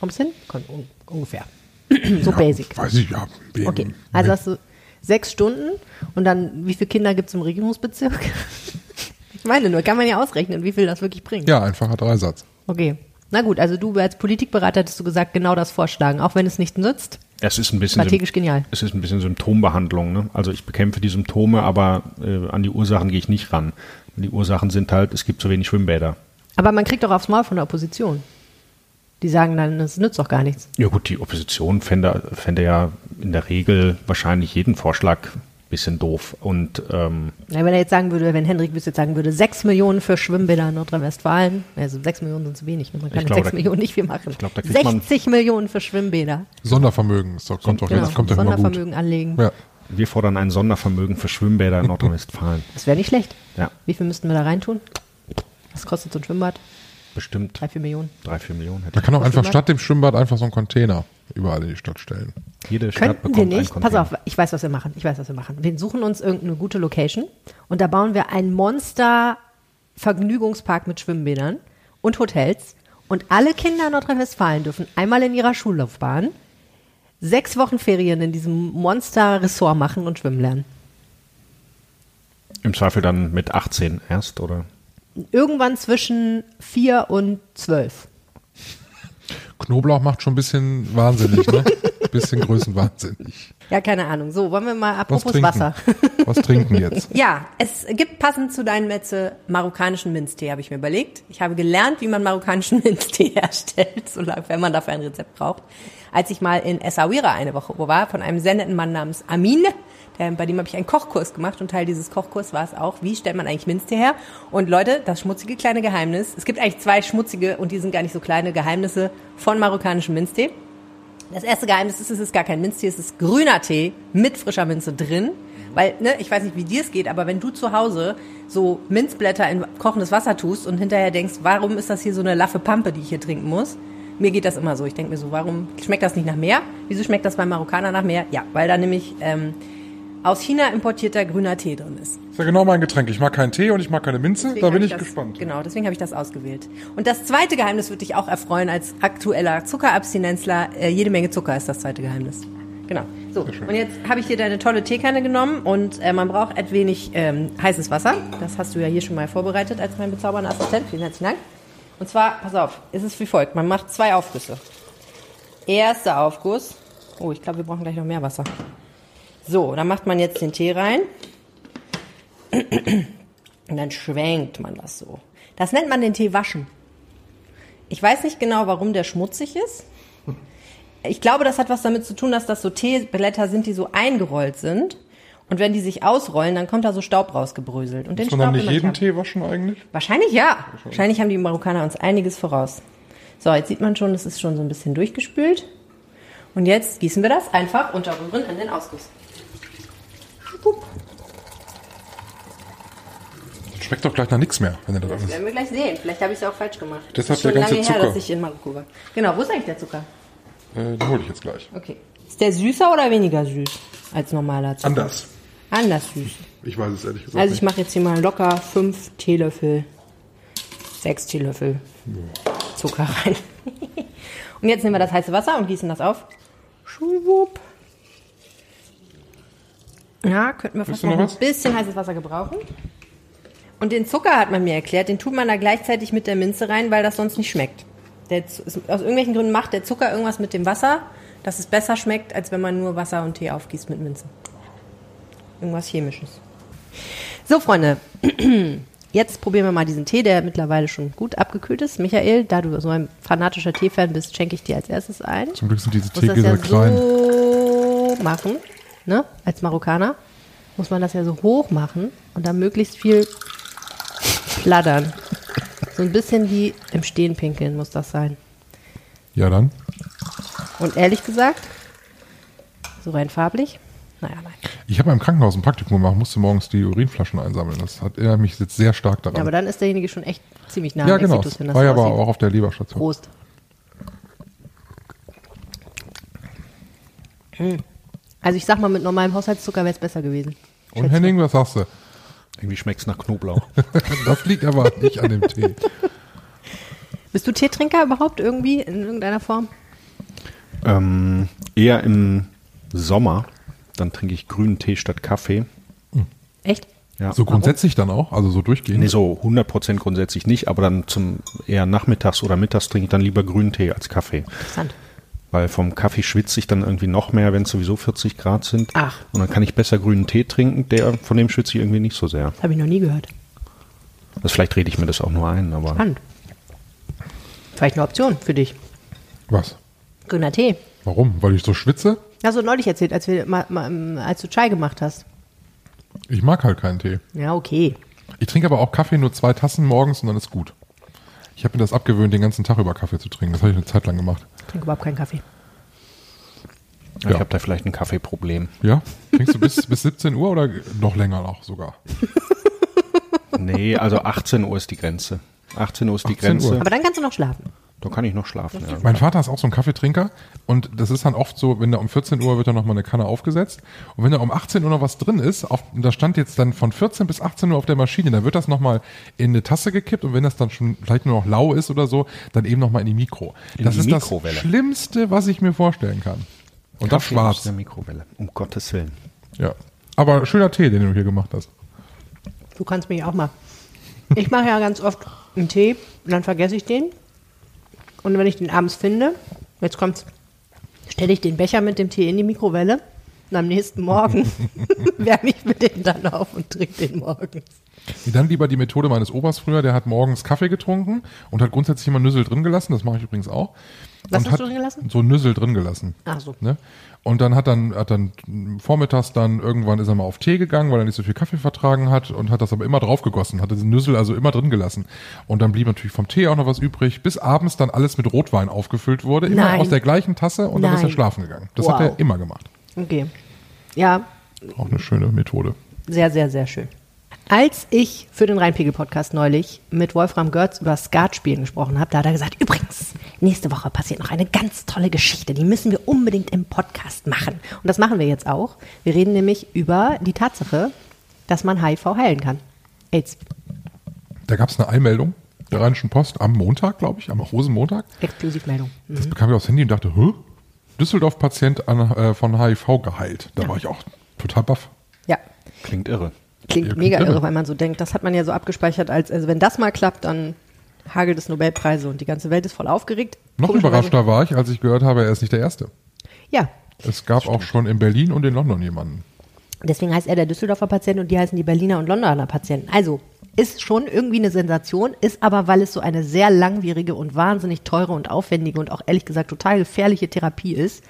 Speaker 1: Kommt es hin? Kommt un ungefähr. so basic.
Speaker 2: Weiß ich, ja.
Speaker 1: Okay, also hast du sechs Stunden und dann, wie viele Kinder gibt es im Regierungsbezirk? ich meine nur, kann man ja ausrechnen, wie viel das wirklich bringt.
Speaker 2: Ja, einfacher Dreisatz.
Speaker 1: Okay. Na gut, also du als Politikberater hättest du gesagt, genau das vorschlagen, auch wenn es nicht nützt.
Speaker 4: Es ist ein bisschen
Speaker 1: Strategisch genial.
Speaker 4: Es ist ein bisschen Symptombehandlung. Ne? Also ich bekämpfe die Symptome, aber äh, an die Ursachen gehe ich nicht ran. Die Ursachen sind halt, es gibt zu wenig Schwimmbäder.
Speaker 1: Aber man kriegt doch aufs Maul von der Opposition. Die sagen dann, es nützt doch gar nichts.
Speaker 4: Ja gut, die Opposition fände, fände ja in der Regel wahrscheinlich jeden Vorschlag bisschen doof. Und ähm,
Speaker 1: Ja, wenn er jetzt sagen würde, wenn Henrik Wüst jetzt sagen würde, sechs Millionen für Schwimmbäder in Nordrhein-Westfalen, also sechs Millionen sind zu wenig, ne? man kann
Speaker 4: Ich
Speaker 1: mit
Speaker 4: glaube,
Speaker 1: sechs
Speaker 4: da-
Speaker 1: Millionen nicht viel machen.
Speaker 4: ich glaube, da kriegt man-
Speaker 1: 60 Millionen für Schwimmbäder.
Speaker 2: Sondervermögen. Doch, kommt doch
Speaker 1: Genau,
Speaker 2: jetzt, kommt doch immer gut.
Speaker 1: Sondervermögen anlegen.
Speaker 2: Ja.
Speaker 4: wir fordern ein Sondervermögen für Schwimmbäder in Nordrhein-Westfalen.
Speaker 1: Das wäre nicht schlecht.
Speaker 4: Ja,
Speaker 1: Wie viel müssten wir da reintun? Was kostet so ein Schwimmbad?
Speaker 4: Bestimmt
Speaker 1: Drei, vier Millionen.
Speaker 4: drei, vier Millionen hätte
Speaker 2: Man kann auch einfach
Speaker 1: Schwimmbad?
Speaker 2: statt dem Schwimmbad einfach so einen Container überall in die Stadt stellen.
Speaker 4: jede Stadt
Speaker 1: Könnten
Speaker 4: bekommt
Speaker 1: wir
Speaker 4: einen
Speaker 1: nicht, pass auf, ich weiß, was wir machen. Ich weiß, was wir machen. Wir suchen uns irgendeine gute Location und da bauen wir einen Monster-Vergnügungspark mit Schwimmbädern und Hotels. Und alle Kinder in Nordrhein-Westfalen dürfen einmal in ihrer Schullaufbahn sechs Wochen Ferien in diesem Monster-Ressort machen und schwimmen lernen.
Speaker 4: Im Zweifel dann mit 18 erst, oder?
Speaker 1: Irgendwann zwischen vier und zwölf.
Speaker 2: Knoblauch macht schon ein bisschen wahnsinnig, ne? bisschen größenwahnsinnig.
Speaker 1: Ja, keine Ahnung. So, wollen wir mal
Speaker 2: Was
Speaker 1: apropos
Speaker 2: trinken?
Speaker 1: Wasser.
Speaker 2: Was trinken jetzt?
Speaker 1: Ja, es gibt passend zu deinen Metze marokkanischen Minztee, habe ich mir überlegt. Ich habe gelernt, wie man marokkanischen Minztee herstellt, so lange, wenn man dafür ein Rezept braucht. Als ich mal in Essaouira eine Woche war, von einem sehr netten Mann namens Amin, der, bei dem habe ich einen Kochkurs gemacht und Teil dieses Kochkurs war es auch, wie stellt man eigentlich Minztee her? Und Leute, das schmutzige kleine Geheimnis, es gibt eigentlich zwei schmutzige und die sind gar nicht so kleine Geheimnisse von marokkanischem Minztee. Das erste Geheimnis ist, es ist gar kein Minztee, es ist grüner Tee mit frischer Minze drin. Weil, ne, ich weiß nicht, wie dir es geht, aber wenn du zu Hause so Minzblätter in kochendes Wasser tust und hinterher denkst, warum ist das hier so eine laffe Pampe, die ich hier trinken muss? Mir geht das immer so. Ich denke mir so, warum schmeckt das nicht nach Meer? Wieso schmeckt das beim Marokkaner nach Meer? Ja, weil da nämlich ähm, aus China importierter grüner Tee drin ist.
Speaker 2: Das ist ja genau mein Getränk. Ich mag keinen Tee und ich mag keine Minze.
Speaker 1: Deswegen
Speaker 2: da bin ich
Speaker 1: das,
Speaker 2: gespannt.
Speaker 1: Genau, deswegen habe ich das ausgewählt. Und das zweite Geheimnis wird dich auch erfreuen als aktueller Zuckerabstinenzler. Äh, jede Menge Zucker ist das zweite Geheimnis. Genau. So, und jetzt habe ich hier deine tolle Teekanne genommen und äh, man braucht ein wenig ähm, heißes Wasser. Das hast du ja hier schon mal vorbereitet als mein bezaubernder Assistent. Vielen herzlichen Dank. Und zwar, pass auf, ist es wie folgt. Man macht zwei Aufgüsse. Erster Aufguss. Oh, ich glaube, wir brauchen gleich noch mehr Wasser. So, dann macht man jetzt den Tee rein. Und dann schwenkt man das so. Das nennt man den Tee waschen. Ich weiß nicht genau, warum der schmutzig ist. Ich glaube, das hat was damit zu tun, dass das so Teeblätter sind, die so eingerollt sind. Und wenn die sich ausrollen, dann kommt da so Staub rausgebröselt. Und den
Speaker 2: Muss man dann
Speaker 1: Staub
Speaker 2: nicht
Speaker 1: immer
Speaker 2: jeden. Tee waschen eigentlich?
Speaker 1: Wahrscheinlich ja. Wahrscheinlich haben die Marokkaner uns einiges voraus. So, jetzt sieht man schon, es ist schon so ein bisschen durchgespült. Und jetzt gießen wir das einfach unterrühren in den Ausguss. Schwupp.
Speaker 2: Das schmeckt doch gleich nach nichts mehr, wenn du das
Speaker 1: Das
Speaker 2: alles.
Speaker 1: werden wir gleich sehen. Vielleicht habe ich es auch falsch gemacht.
Speaker 2: Deshalb
Speaker 1: das ist schon
Speaker 2: der ganze
Speaker 1: lange her,
Speaker 2: Zucker.
Speaker 1: dass ich in Marokko war. Genau, wo ist eigentlich der Zucker?
Speaker 2: Äh, den hole ich jetzt gleich.
Speaker 1: Okay. Ist der süßer oder weniger süß als normaler Zucker?
Speaker 2: Anders.
Speaker 1: Anders süß.
Speaker 2: Ich weiß es ehrlich gesagt
Speaker 1: Also ich
Speaker 2: nicht.
Speaker 1: mache jetzt hier mal locker fünf Teelöffel, sechs Teelöffel Zucker rein. und jetzt nehmen wir das heiße Wasser und gießen das auf. Schwupp. Ja, könnten wir fast
Speaker 2: Willst du
Speaker 1: noch
Speaker 2: noch
Speaker 1: ein
Speaker 2: was?
Speaker 1: bisschen heißes Wasser gebrauchen. Und den Zucker hat man mir erklärt, den tut man da gleichzeitig mit der Minze rein, weil das sonst nicht schmeckt. Der, aus irgendwelchen Gründen macht der Zucker irgendwas mit dem Wasser, dass es besser schmeckt, als wenn man nur Wasser und Tee aufgießt mit Minze. Irgendwas Chemisches. So, Freunde. Jetzt probieren wir mal diesen Tee, der mittlerweile schon gut abgekühlt ist. Michael, da du so ein fanatischer Teefan bist, schenke ich dir als erstes ein.
Speaker 2: Zum Glück sind diese
Speaker 1: das ja
Speaker 2: klein.
Speaker 1: so machen, ne? Als Marokkaner muss man das ja so hoch machen und dann möglichst viel plattern. So ein bisschen wie im Stehen pinkeln muss das sein.
Speaker 2: Ja, dann.
Speaker 1: Und ehrlich gesagt, so rein farblich, naja, nein.
Speaker 2: Ich habe im Krankenhaus ein Praktikum gemacht, musste morgens die Urinflaschen einsammeln. Das hat erinnert mich jetzt sehr stark daran.
Speaker 1: Ja, aber dann ist derjenige schon echt ziemlich nah
Speaker 2: ja,
Speaker 1: am
Speaker 2: genau.
Speaker 1: Exitus, wenn das
Speaker 2: War ja
Speaker 1: so
Speaker 2: aber auch auf der Leberstation.
Speaker 1: Prost. Hm. Also ich sag mal, mit normalem Haushaltszucker wäre es besser gewesen.
Speaker 2: Und Henning, was sagst du?
Speaker 4: Irgendwie schmeckt es nach Knoblauch.
Speaker 2: Das liegt aber nicht an dem Tee.
Speaker 1: Bist du Teetrinker überhaupt irgendwie in irgendeiner Form?
Speaker 4: ähm, eher im Sommer, dann trinke ich grünen Tee statt Kaffee.
Speaker 1: Echt?
Speaker 4: Ja.
Speaker 2: So grundsätzlich dann auch? Also so durchgehend?
Speaker 4: Nee, so 100% grundsätzlich nicht, aber dann zum eher nachmittags oder mittags trinke ich dann lieber grünen Tee als Kaffee.
Speaker 1: Interessant.
Speaker 4: Weil vom Kaffee schwitze ich dann irgendwie noch mehr, wenn es sowieso 40 Grad sind.
Speaker 1: Ach.
Speaker 4: Und dann kann ich besser grünen Tee trinken, der von dem schwitze ich irgendwie nicht so sehr.
Speaker 1: Das habe ich noch nie gehört.
Speaker 4: Also vielleicht rede ich mir das auch nur ein, aber
Speaker 1: Spannend. Vielleicht eine Option für dich.
Speaker 2: Was?
Speaker 1: Grüner Tee.
Speaker 2: Warum? Weil ich so schwitze?
Speaker 1: Hast du neulich erzählt, als, wir mal, mal, als du Chai gemacht hast.
Speaker 2: Ich mag halt keinen Tee.
Speaker 1: Ja, okay.
Speaker 2: Ich trinke aber auch Kaffee nur zwei Tassen morgens und dann ist gut. Ich habe mir das abgewöhnt, den ganzen Tag über Kaffee zu trinken. Das habe ich eine Zeit lang gemacht.
Speaker 1: Ich trinke überhaupt keinen Kaffee.
Speaker 4: ich
Speaker 2: Ja.
Speaker 4: habe da vielleicht ein Kaffeeproblem.
Speaker 2: Ja? Trinkst du bis, bis 17 Uhr oder noch länger noch sogar?
Speaker 4: Nee, also 18 Uhr ist die Grenze. 18 Uhr ist die
Speaker 2: 18 Uhr.
Speaker 4: Grenze.
Speaker 1: Aber dann kannst du noch schlafen.
Speaker 4: Da kann ich noch schlafen. Ja.
Speaker 2: Mein Vater ist auch so ein Kaffeetrinker und das ist dann oft so, wenn da um 14 Uhr wird da nochmal eine Kanne aufgesetzt und wenn da um 18 Uhr noch was drin ist, auf, und da stand jetzt dann von 14 bis 18 Uhr auf der Maschine, dann wird das nochmal in eine Tasse gekippt und wenn das dann schon vielleicht nur noch lau ist oder so, dann eben nochmal in die Mikro.
Speaker 4: In
Speaker 2: das
Speaker 4: die
Speaker 2: ist
Speaker 4: Mikrowelle.
Speaker 2: das Schlimmste, was ich mir vorstellen kann. Und das
Speaker 4: Kaffee aus
Speaker 2: schwarz.
Speaker 4: der Mikrowelle. Um Gottes Willen.
Speaker 2: Ja. Aber schöner Tee, den du hier gemacht hast.
Speaker 1: Du kannst mich auch mal. Ich mache ja ganz oft einen Tee und dann vergesse ich den. Und wenn ich den abends finde, jetzt kommt's, stelle ich den Becher mit dem Tee in die Mikrowelle und am nächsten Morgen wärme ich mir den dann auf und trinke den morgens.
Speaker 2: Dann lieber die Methode meines Opas früher, der hat morgens Kaffee getrunken und hat grundsätzlich immer Nüssel drin gelassen, das mache ich übrigens auch.
Speaker 1: Was
Speaker 2: und
Speaker 1: hast
Speaker 2: hat
Speaker 1: du drin gelassen?
Speaker 2: So Nüssel drin gelassen.
Speaker 1: Ach so.
Speaker 2: Ne? Und dann hat dann, hat dann vormittags dann irgendwann ist er mal auf Tee gegangen, weil er nicht so viel Kaffee vertragen hat und hat das aber immer draufgegossen, hat diesen Nüssel also immer drin gelassen. Und dann blieb natürlich vom Tee auch noch was übrig, bis abends dann alles mit Rotwein aufgefüllt wurde, immer
Speaker 1: Nein.
Speaker 2: aus der gleichen Tasse und dann ist er
Speaker 1: Nein.
Speaker 2: schlafen gegangen. Das hat
Speaker 1: Wow.
Speaker 2: er immer gemacht.
Speaker 1: Okay. Ja,
Speaker 2: Auch eine schöne Methode.
Speaker 1: sehr, sehr, sehr schön. Als ich für den Rheinpegel-Podcast neulich mit Wolfram Görz über Skatspielen gesprochen habe, da hat er gesagt, übrigens, nächste Woche passiert noch eine ganz tolle Geschichte, die müssen wir unbedingt im Podcast machen. Und das machen wir jetzt auch. Wir reden nämlich über die Tatsache, dass man HIV heilen kann. AIDS.
Speaker 2: Da gab es eine Einmeldung der Rheinischen Post am Montag, glaube ich, am Rosenmontag.
Speaker 1: Exklusivmeldung. Mhm.
Speaker 2: Das bekam ich aufs Handy und dachte, Hä? Düsseldorf-Patient äh, von HIV geheilt. Da war ich auch total baff.
Speaker 1: Ja.
Speaker 4: Klingt irre.
Speaker 1: Klingt
Speaker 2: Ja,
Speaker 1: mega irre, weil man so denkt, das hat man ja so abgespeichert, als also wenn das mal klappt, dann hagelt es Nobelpreise und die ganze Welt ist voll aufgeregt.
Speaker 2: Noch überraschter war ich, als ich gehört habe, er ist nicht der Erste.
Speaker 1: Ja,
Speaker 2: Es gab auch schon in Berlin und in London jemanden.
Speaker 1: deswegen heißt er der Düsseldorfer Patient und die heißen die Berliner und Londoner Patienten. Also ist schon irgendwie eine Sensation, ist aber, weil es so eine sehr langwierige und wahnsinnig teure und aufwendige und auch ehrlich gesagt total gefährliche Therapie ist,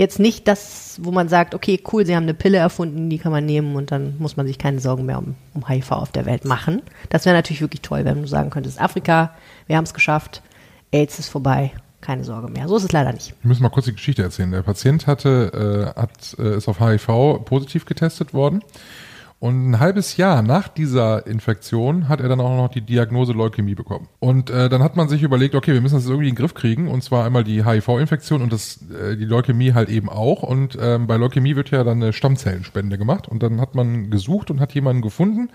Speaker 1: jetzt nicht das, wo man sagt, okay, cool, sie haben eine Pille erfunden, die kann man nehmen und dann muss man sich keine Sorgen mehr um, um HIV auf der Welt machen. Das wäre natürlich wirklich toll, wenn du sagen könntest, Afrika, wir haben es geschafft, AIDS ist vorbei, keine Sorge mehr. So ist es leider nicht.
Speaker 2: Wir müssen mal kurz die Geschichte erzählen. Der Patient hatte, äh, hat, äh, ist auf HIV positiv getestet worden. Und ein halbes Jahr nach dieser Infektion hat er dann auch noch die Diagnose Leukämie bekommen. Und äh, dann hat man sich überlegt, okay, wir müssen das irgendwie in den Griff kriegen. Und zwar einmal die HIV-Infektion und das, äh, die Leukämie halt eben auch. Und ähm, bei Leukämie wird ja dann eine Stammzellenspende gemacht. Und dann hat man gesucht und hat jemanden gefunden,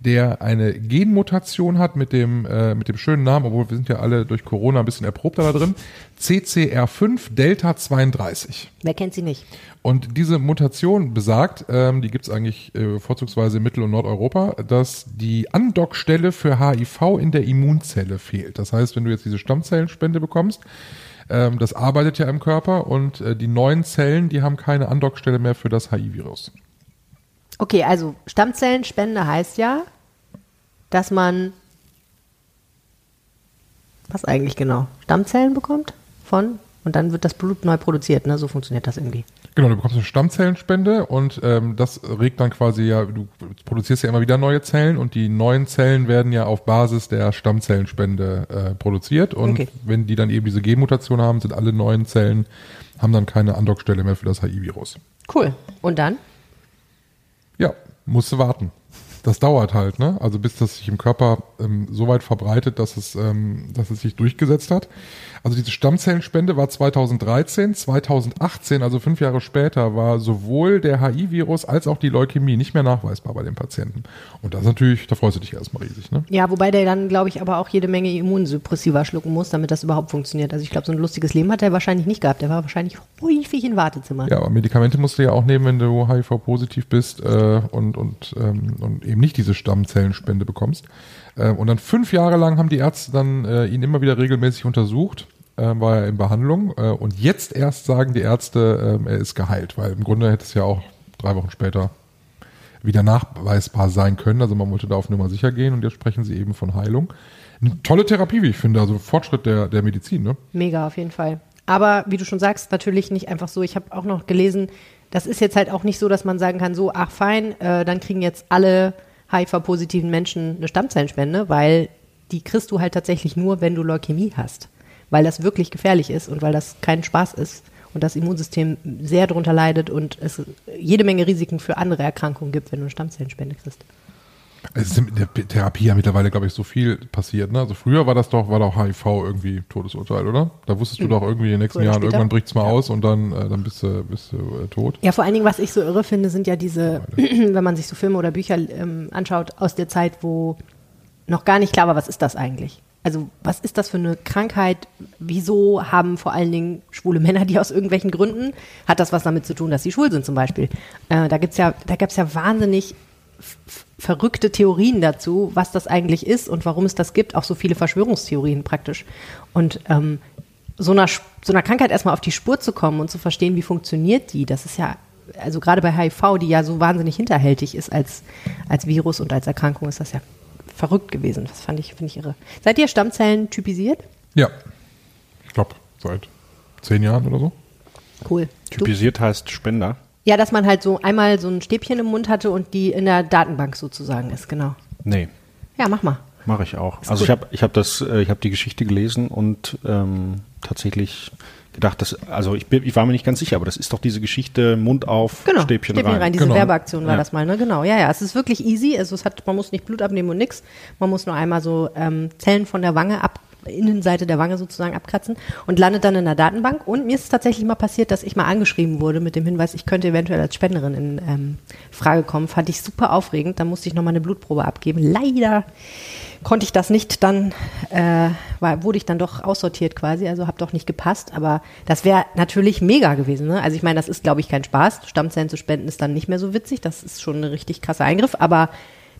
Speaker 2: der eine Genmutation hat mit dem, äh, mit dem schönen Namen, obwohl wir sind ja alle durch Corona ein bisschen erprobter da drin, CCR5 Delta 32.
Speaker 1: Wer kennt sie nicht?
Speaker 2: Und diese Mutation besagt, ähm, die gibt es eigentlich äh, vorzugsweise in Mittel- und Nordeuropa, dass die Andockstelle für HIV in der Immunzelle fehlt. Das heißt, wenn du jetzt diese Stammzellenspende bekommst, ähm, das arbeitet ja im Körper und äh, die neuen Zellen, die haben keine Andockstelle mehr für das HIV-Virus.
Speaker 1: Okay, also Stammzellenspende heißt ja, dass man was eigentlich genau? Stammzellen bekommt von und dann wird das Blut neu produziert, ne? So funktioniert das irgendwie.
Speaker 2: Genau, du bekommst eine Stammzellenspende und ähm, das regt dann quasi ja, du produzierst ja immer wieder neue Zellen und die neuen Zellen werden ja auf Basis der Stammzellenspende äh, produziert und
Speaker 1: Okay.
Speaker 2: wenn die dann eben diese Genmutation haben, sind alle neuen Zellen, haben dann keine Andockstelle mehr für das HIV-Virus.
Speaker 1: Cool. Und dann?
Speaker 2: Ja, musst du warten. Das dauert halt, ne? Also bis das sich im Körper ähm, so weit verbreitet, dass es, ähm, dass es sich durchgesetzt hat. Also diese Stammzellenspende war 2013, 2018, also fünf Jahre später, war sowohl der HIV-Virus als auch die Leukämie nicht mehr nachweisbar bei den Patienten. Und das ist natürlich, da freust du dich erstmal riesig, ne?
Speaker 1: Ja, wobei der dann, glaube ich, aber auch jede Menge Immunsuppressiva schlucken muss, damit das überhaupt funktioniert. Also ich glaube, so ein lustiges Leben hat er wahrscheinlich nicht gehabt. Der war wahrscheinlich häufig in Wartezimmern.
Speaker 2: Ja, aber Medikamente musst du ja auch nehmen, wenn du HIV-positiv bist äh, und, und, ähm, und eben nicht diese Stammzellenspende bekommst. Ähm, und dann fünf Jahre lang haben die Ärzte dann äh, ihn immer wieder regelmäßig untersucht, äh, war er in Behandlung. Äh, und jetzt erst sagen die Ärzte, ähm, er ist geheilt, weil im Grunde hätte es ja auch drei Wochen später wieder nachweisbar sein können. Also man wollte da auf Nummer sicher gehen und jetzt sprechen sie eben von Heilung. Eine tolle Therapie, wie ich finde, also Fortschritt der, der Medizin, ne?
Speaker 1: Mega, auf jeden Fall. Aber wie du schon sagst, natürlich nicht einfach so. Ich habe auch noch gelesen, das ist jetzt halt auch nicht so, dass man sagen kann, so, ach fein, äh, dann kriegen jetzt alle HIV-positiven Menschen eine Stammzellenspende, weil die kriegst du halt tatsächlich nur, wenn du Leukämie hast. Weil das wirklich gefährlich ist und weil das kein Spaß ist und das Immunsystem sehr darunter leidet und es jede Menge Risiken für andere Erkrankungen gibt, wenn du eine Stammzellenspende kriegst.
Speaker 2: Es ist in der Therapie ja mittlerweile, glaube ich, so viel passiert. Ne? Also früher war das doch, war doch HIV irgendwie Todesurteil, oder? Da wusstest du doch irgendwie in den nächsten
Speaker 1: Früher
Speaker 2: Jahren,
Speaker 1: später.
Speaker 2: irgendwann bricht's mal aus und dann, äh, dann bist du, bist du äh, tot.
Speaker 1: Ja, vor allen Dingen, was ich so irre finde, sind ja diese, wenn man sich so Filme oder Bücher ähm, anschaut aus der Zeit, wo noch gar nicht klar war, was ist das eigentlich? Also, was ist das für eine Krankheit? Wieso haben vor allen Dingen schwule Männer die aus irgendwelchen Gründen? Hat das was damit zu tun, dass sie schwul sind zum Beispiel? Äh, da gibt's ja, da gab's ja wahnsinnig verrückte Theorien dazu, was das eigentlich ist und warum es das gibt. Auch so viele Verschwörungstheorien praktisch. Und ähm, so einer, so einer Krankheit erstmal auf die Spur zu kommen und zu verstehen, wie funktioniert die, das ist ja, also gerade bei HIV, die ja so wahnsinnig hinterhältig ist als, als Virus und als Erkrankung, ist das ja verrückt gewesen. Das fand ich, finde ich irre. Seid ihr Stammzellen typisiert?
Speaker 2: Ja. Ich glaube, seit zehn Jahren oder so.
Speaker 1: Cool. Du?
Speaker 4: Typisiert heißt Spender.
Speaker 1: Ja, dass man halt so einmal so ein Stäbchen im Mund hatte und die in der Datenbank sozusagen ist, genau.
Speaker 4: Nee,
Speaker 1: Ja, mach mal.
Speaker 4: mache ich auch.
Speaker 1: Ist
Speaker 4: Also
Speaker 1: cool.
Speaker 4: ich habe ich hab das, äh, ich habe die Geschichte gelesen und ähm, tatsächlich gedacht, dass, also ich, bin, ich war mir nicht ganz sicher, aber das ist doch diese Geschichte Mund auf,
Speaker 1: Genau,
Speaker 4: Stäbchen, rein.
Speaker 1: Diese
Speaker 2: Genau.
Speaker 1: Werbeaktion war
Speaker 4: Ja.
Speaker 1: das mal, ne? Genau. Ja, ja. Es ist wirklich easy. Also es hat, man muss nicht Blut abnehmen und nix. Man muss nur einmal so ähm, Zellen von der Wange ab, Innenseite der Wange sozusagen abkratzen und landet dann in der Datenbank. Und mir ist tatsächlich mal passiert, dass ich mal angeschrieben wurde mit dem Hinweis, ich könnte eventuell als Spenderin in ähm, Frage kommen. Fand ich super aufregend. Da musste ich nochmal eine Blutprobe abgeben. Leider konnte ich das nicht, dann äh, war, wurde ich dann doch aussortiert quasi, also habe doch nicht gepasst, aber das wäre natürlich mega gewesen. Ne? Also ich meine, das ist, glaube ich, kein Spaß. Stammzellen zu spenden ist dann nicht mehr so witzig, das ist schon ein richtig krasser Eingriff, aber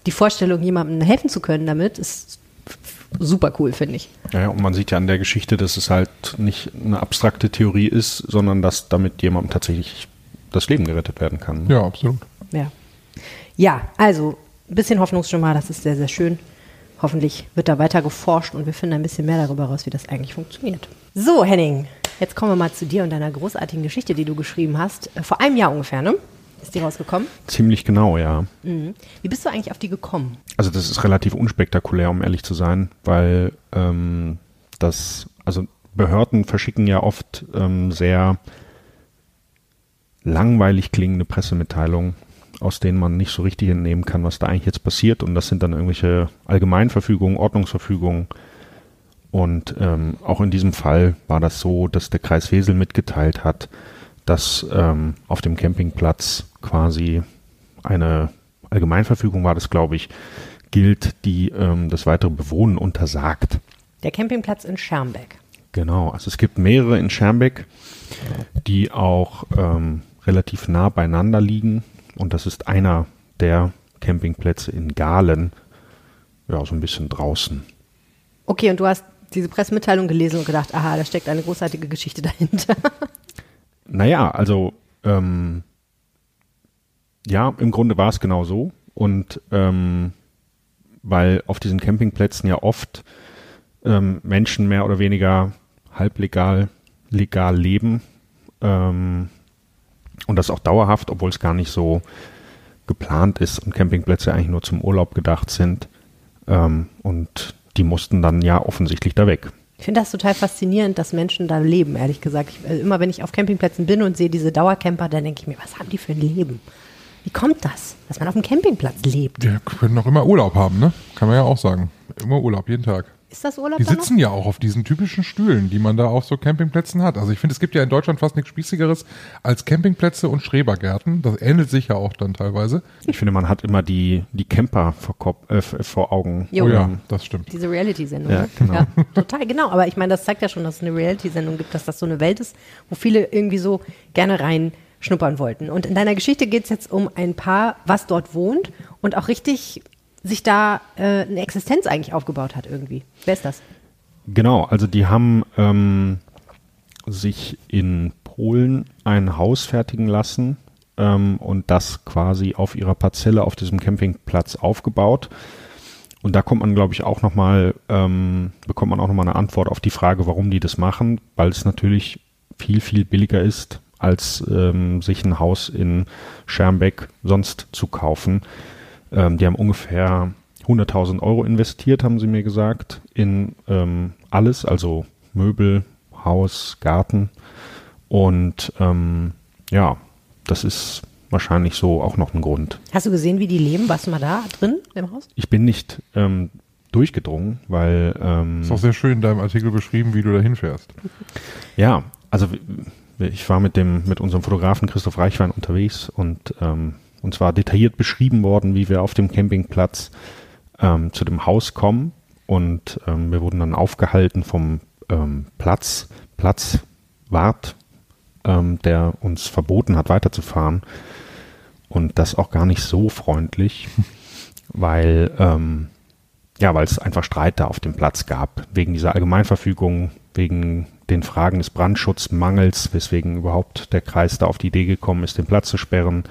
Speaker 1: die Vorstellung, jemandem helfen zu können damit, ist super cool, finde ich.
Speaker 4: Ja, und man sieht ja an der Geschichte, dass es halt nicht eine abstrakte Theorie ist, sondern dass damit jemandem tatsächlich das Leben gerettet werden kann.
Speaker 2: Ja, absolut.
Speaker 1: Ja. Ja, also ein bisschen Hoffnungsschimmer, das ist sehr, sehr schön. Hoffentlich wird da weiter geforscht und wir finden ein bisschen mehr darüber raus, wie das eigentlich funktioniert. So, Henning, jetzt kommen wir mal zu dir und deiner großartigen Geschichte, die du geschrieben hast. Äh, Vor einem Jahr ungefähr, ne? Ist die rausgekommen?
Speaker 4: Ziemlich genau, ja.
Speaker 1: Mhm. Wie bist du eigentlich auf die gekommen?
Speaker 4: Also das ist relativ unspektakulär, um ehrlich zu sein, weil ähm, das, also Behörden verschicken ja oft ähm, sehr langweilig klingende Pressemitteilungen, aus denen man nicht so richtig entnehmen kann, was da eigentlich jetzt passiert. Und das sind dann irgendwelche Allgemeinverfügungen, Ordnungsverfügungen. Und ähm, auch in diesem Fall war das so, dass der Kreis Wesel mitgeteilt hat, dass ähm, auf dem Campingplatz quasi eine Allgemeinverfügung war das, glaube ich, gilt, die ähm, das weitere Bewohnen untersagt.
Speaker 1: Der Campingplatz in Schermbeck.
Speaker 4: Genau, also es gibt mehrere in Schermbeck, die auch ähm, relativ nah beieinander liegen. Und das ist einer der Campingplätze in Galen, ja, so ein bisschen draußen.
Speaker 1: Okay, und du hast diese Pressemitteilung gelesen und gedacht, aha, da steckt eine großartige Geschichte dahinter.
Speaker 4: Naja, also ähm, ja, im Grunde war es genau so. Und ähm, weil auf diesen Campingplätzen ja oft ähm, Menschen mehr oder weniger halblegal, legal leben ähm, und das auch dauerhaft, obwohl es gar nicht so geplant ist und Campingplätze eigentlich nur zum Urlaub gedacht sind. Ähm, und die mussten dann ja offensichtlich da weg.
Speaker 1: Ich finde das total faszinierend, dass Menschen da leben, ehrlich gesagt. Ich, also immer wenn ich auf Campingplätzen bin und sehe diese Dauercamper, dann denke ich mir, was haben die für ein Leben? Wie kommt das, dass man auf dem Campingplatz lebt?
Speaker 2: Wir können auch immer Urlaub haben, ne? Kann man ja auch sagen. Immer Urlaub, jeden Tag.
Speaker 1: Ist das Urlaub
Speaker 2: Die sitzen ja auch auf diesen typischen Stühlen, die man da auf so Campingplätzen hat. Also ich finde, es gibt ja in Deutschland fast nichts Spießigeres als Campingplätze und Schrebergärten. Das ähnelt sich ja auch dann teilweise.
Speaker 4: Ich finde, man hat immer die, die Camper vor, Kop äh, vor Augen.
Speaker 1: Jo.
Speaker 2: Oh ja,
Speaker 4: Ähm,
Speaker 2: das stimmt.
Speaker 1: Diese Reality-Sendung.
Speaker 4: Ja, genau.
Speaker 1: Ja, total, genau. Aber ich meine, das zeigt ja schon, dass es eine Reality-Sendung gibt, dass das so eine Welt ist, wo viele irgendwie so gerne reinschnuppern wollten. Und in deiner Geschichte geht es jetzt um ein Paar, was dort wohnt und auch richtig sich da äh, eine Existenz eigentlich aufgebaut hat irgendwie. Wer ist das?
Speaker 4: Genau, also die haben ähm, sich in Polen ein Haus fertigen lassen ähm, und das quasi auf ihrer Parzelle auf diesem Campingplatz aufgebaut. Und da kommt man, glaube ich, auch nochmal, ähm, bekommt man auch nochmal eine Antwort auf die Frage, warum die das machen, weil es natürlich viel, viel billiger ist, als ähm, sich ein Haus in Schermbeck sonst zu kaufen. Ähm, die haben ungefähr 100.000 Euro investiert, haben sie mir gesagt, in ähm, alles, also Möbel, Haus, Garten. Und ähm, ja, das ist wahrscheinlich so auch noch ein Grund.
Speaker 1: Hast du gesehen, wie die leben? Warst du mal da drin im Haus?
Speaker 4: Ich bin nicht ähm, durchgedrungen, weil ähm,
Speaker 2: Ist auch sehr schön in deinem Artikel beschrieben, wie du da hinfährst.
Speaker 4: Ja, also ich war mit dem mit unserem Fotografen Christoph Reichwein unterwegs und ähm, uns war detailliert beschrieben worden, wie wir auf dem Campingplatz ähm, zu dem Haus kommen. Und ähm, wir wurden dann aufgehalten vom ähm, Platz Platzwart, ähm, der uns verboten hat weiterzufahren. Und das auch gar nicht so freundlich, weil ähm, ja, weil es einfach Streit da auf dem Platz gab, wegen dieser Allgemeinverfügung, wegen den Fragen des Brandschutzmangels, weswegen überhaupt der Kreis da auf die Idee gekommen ist, den Platz zu sperren.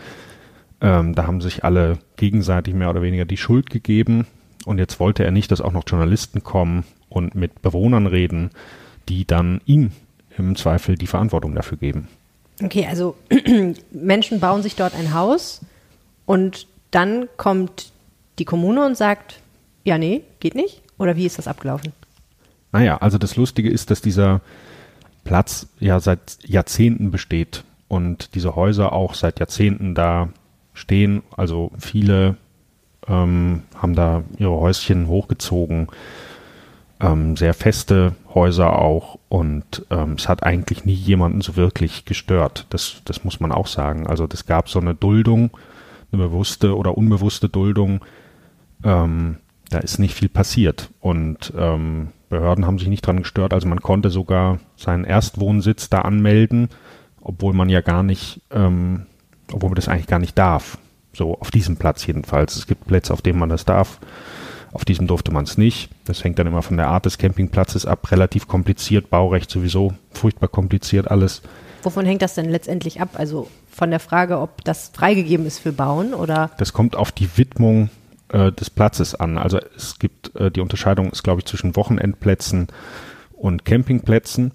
Speaker 4: Ähm, da haben sich alle gegenseitig mehr oder weniger die Schuld gegeben. Und jetzt wollte er nicht, dass auch noch Journalisten kommen und mit Bewohnern reden, die dann ihm im Zweifel die Verantwortung dafür geben.
Speaker 1: Okay, also Menschen bauen sich dort ein Haus und dann kommt die Kommune und sagt, ja, nee, geht nicht? Oder wie ist das abgelaufen?
Speaker 4: Naja, also das Lustige ist, dass dieser Platz ja seit Jahrzehnten besteht und diese Häuser auch seit Jahrzehnten da stehen. Also viele ähm, haben da ihre Häuschen hochgezogen, ähm, sehr feste Häuser auch und ähm, es hat eigentlich nie jemanden so wirklich gestört. Das, das muss man auch sagen. Also das gab so eine Duldung, eine bewusste oder unbewusste Duldung. Ähm, da ist nicht viel passiert und ähm, Behörden haben sich nicht dran gestört. Also man konnte sogar seinen Erstwohnsitz da anmelden, obwohl man ja gar nicht, ähm, obwohl man das eigentlich gar nicht darf. So auf diesem Platz jedenfalls. Es gibt Plätze, auf denen man das darf. Auf diesem durfte man es nicht. Das hängt dann immer von der Art des Campingplatzes ab. Relativ kompliziert, Baurecht sowieso furchtbar kompliziert alles.
Speaker 1: Wovon hängt das denn letztendlich ab? Also von der Frage, ob das freigegeben ist für Bauen oder?
Speaker 4: Das kommt auf die Widmung äh, des Platzes an. Also es gibt äh, die Unterscheidung ist, glaube ich, zwischen Wochenendplätzen und Campingplätzen.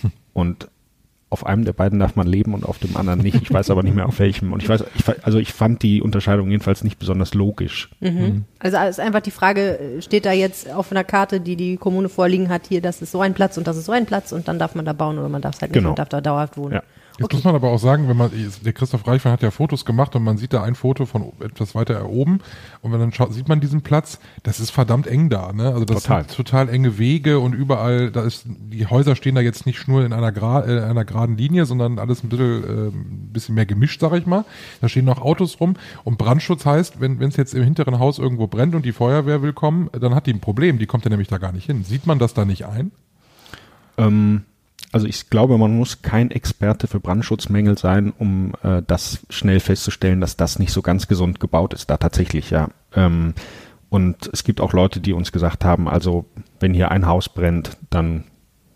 Speaker 4: Hm. Und auf einem der beiden darf man leben und auf dem anderen nicht. Ich weiß aber nicht mehr auf welchem. Und ich weiß, ich, also ich fand die Unterscheidung jedenfalls nicht besonders logisch.
Speaker 1: Mhm. Mhm. Also ist einfach die Frage, steht da jetzt auf einer Karte, die die Kommune vorliegen hat, hier, das ist so ein Platz und das ist so ein Platz und dann darf man da bauen oder man darf es halt nicht
Speaker 4: Genau.
Speaker 1: und darf da dauerhaft wohnen.
Speaker 4: Ja.
Speaker 2: Jetzt
Speaker 1: Okay.
Speaker 2: muss man aber auch sagen, wenn man, der Christoph Reichmann hat ja Fotos gemacht und man sieht da ein Foto von etwas weiter oben und wenn dann schaut, sieht man diesen Platz, das ist verdammt eng da, ne? Also das
Speaker 4: Total.
Speaker 2: sind total enge Wege und überall, da ist, die Häuser stehen da jetzt nicht nur in einer, gra äh, einer geraden Linie, sondern alles ein bisschen, äh, ein bisschen mehr gemischt, sag ich mal. Da stehen noch Autos rum und Brandschutz heißt, wenn es jetzt im hinteren Haus irgendwo brennt und die Feuerwehr will kommen, dann hat die ein Problem, die kommt ja nämlich da gar nicht hin. Sieht man das da nicht ein?
Speaker 4: Ähm, also ich glaube, man muss kein Experte für Brandschutzmängel sein, um äh, das schnell festzustellen, dass das nicht so ganz gesund gebaut ist, da tatsächlich, ja. Ähm, und es gibt auch Leute, die uns gesagt haben, also wenn hier ein Haus brennt, dann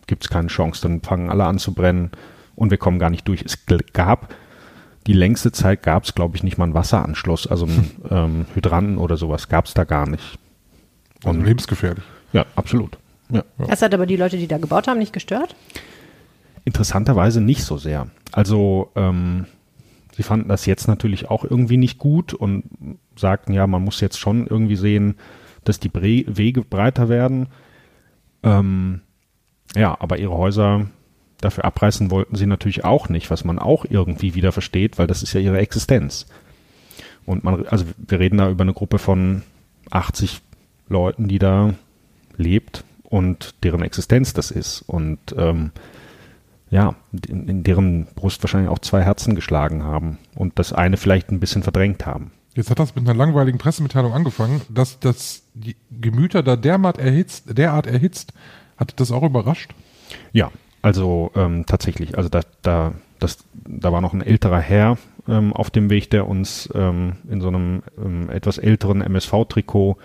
Speaker 4: gibt es keine Chance, dann fangen alle an zu brennen und wir kommen gar nicht durch. Es gab die längste Zeit gab es, glaube ich, nicht mal einen Wasseranschluss, also einen ähm, Hydranten oder sowas gab es da gar nicht.
Speaker 2: Also
Speaker 4: Und-
Speaker 2: lebensgefährlich.
Speaker 4: Ja, absolut. Ja.
Speaker 1: Das hat aber die Leute, die da gebaut haben, nicht gestört?
Speaker 4: Interessanterweise nicht so sehr. Also ähm, sie fanden das jetzt natürlich auch irgendwie nicht gut und sagten, ja, man muss jetzt schon irgendwie sehen, dass die Bre Wege breiter werden. Ähm, ja, aber ihre Häuser dafür abreißen wollten sie natürlich auch nicht, was man auch irgendwie wieder versteht, weil das ist ja ihre Existenz. Und man, also wir reden da über eine Gruppe von 80 Leuten, die da lebt und deren Existenz das ist. Und ähm, ja, in, in deren Brust wahrscheinlich auch zwei Herzen geschlagen haben und das eine vielleicht ein bisschen verdrängt haben.
Speaker 2: Jetzt hat das mit einer langweiligen Pressemitteilung angefangen, dass das die Gemüter da derart erhitzt, derart erhitzt. Hat das auch überrascht?
Speaker 4: Ja, also ähm, tatsächlich, also da, da, das, da war noch ein älterer Herr ähm, auf dem Weg, der uns ähm, in so einem ähm, etwas älteren MSV-Trikot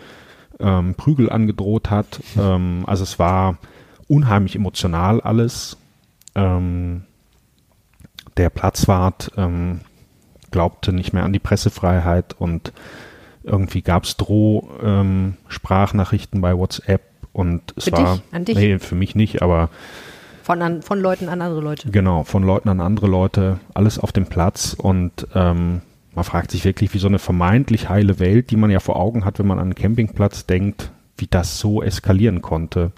Speaker 4: ähm, Prügel angedroht hat. Ähm, also es war unheimlich emotional alles. Ähm, der Platzwart ähm, glaubte nicht mehr an die Pressefreiheit und irgendwie gab es Droh-Sprachnachrichten bei WhatsApp und es
Speaker 1: Für
Speaker 4: war
Speaker 1: dich? An dich?
Speaker 4: nee für mich nicht, aber
Speaker 1: Von, an, von Leuten an andere Leute.
Speaker 4: Genau, von Leuten an andere Leute, alles auf dem Platz und ähm, man fragt sich wirklich, wie so eine vermeintlich heile Welt, die man ja vor Augen hat, wenn man an einen Campingplatz denkt, wie das so eskalieren konnte.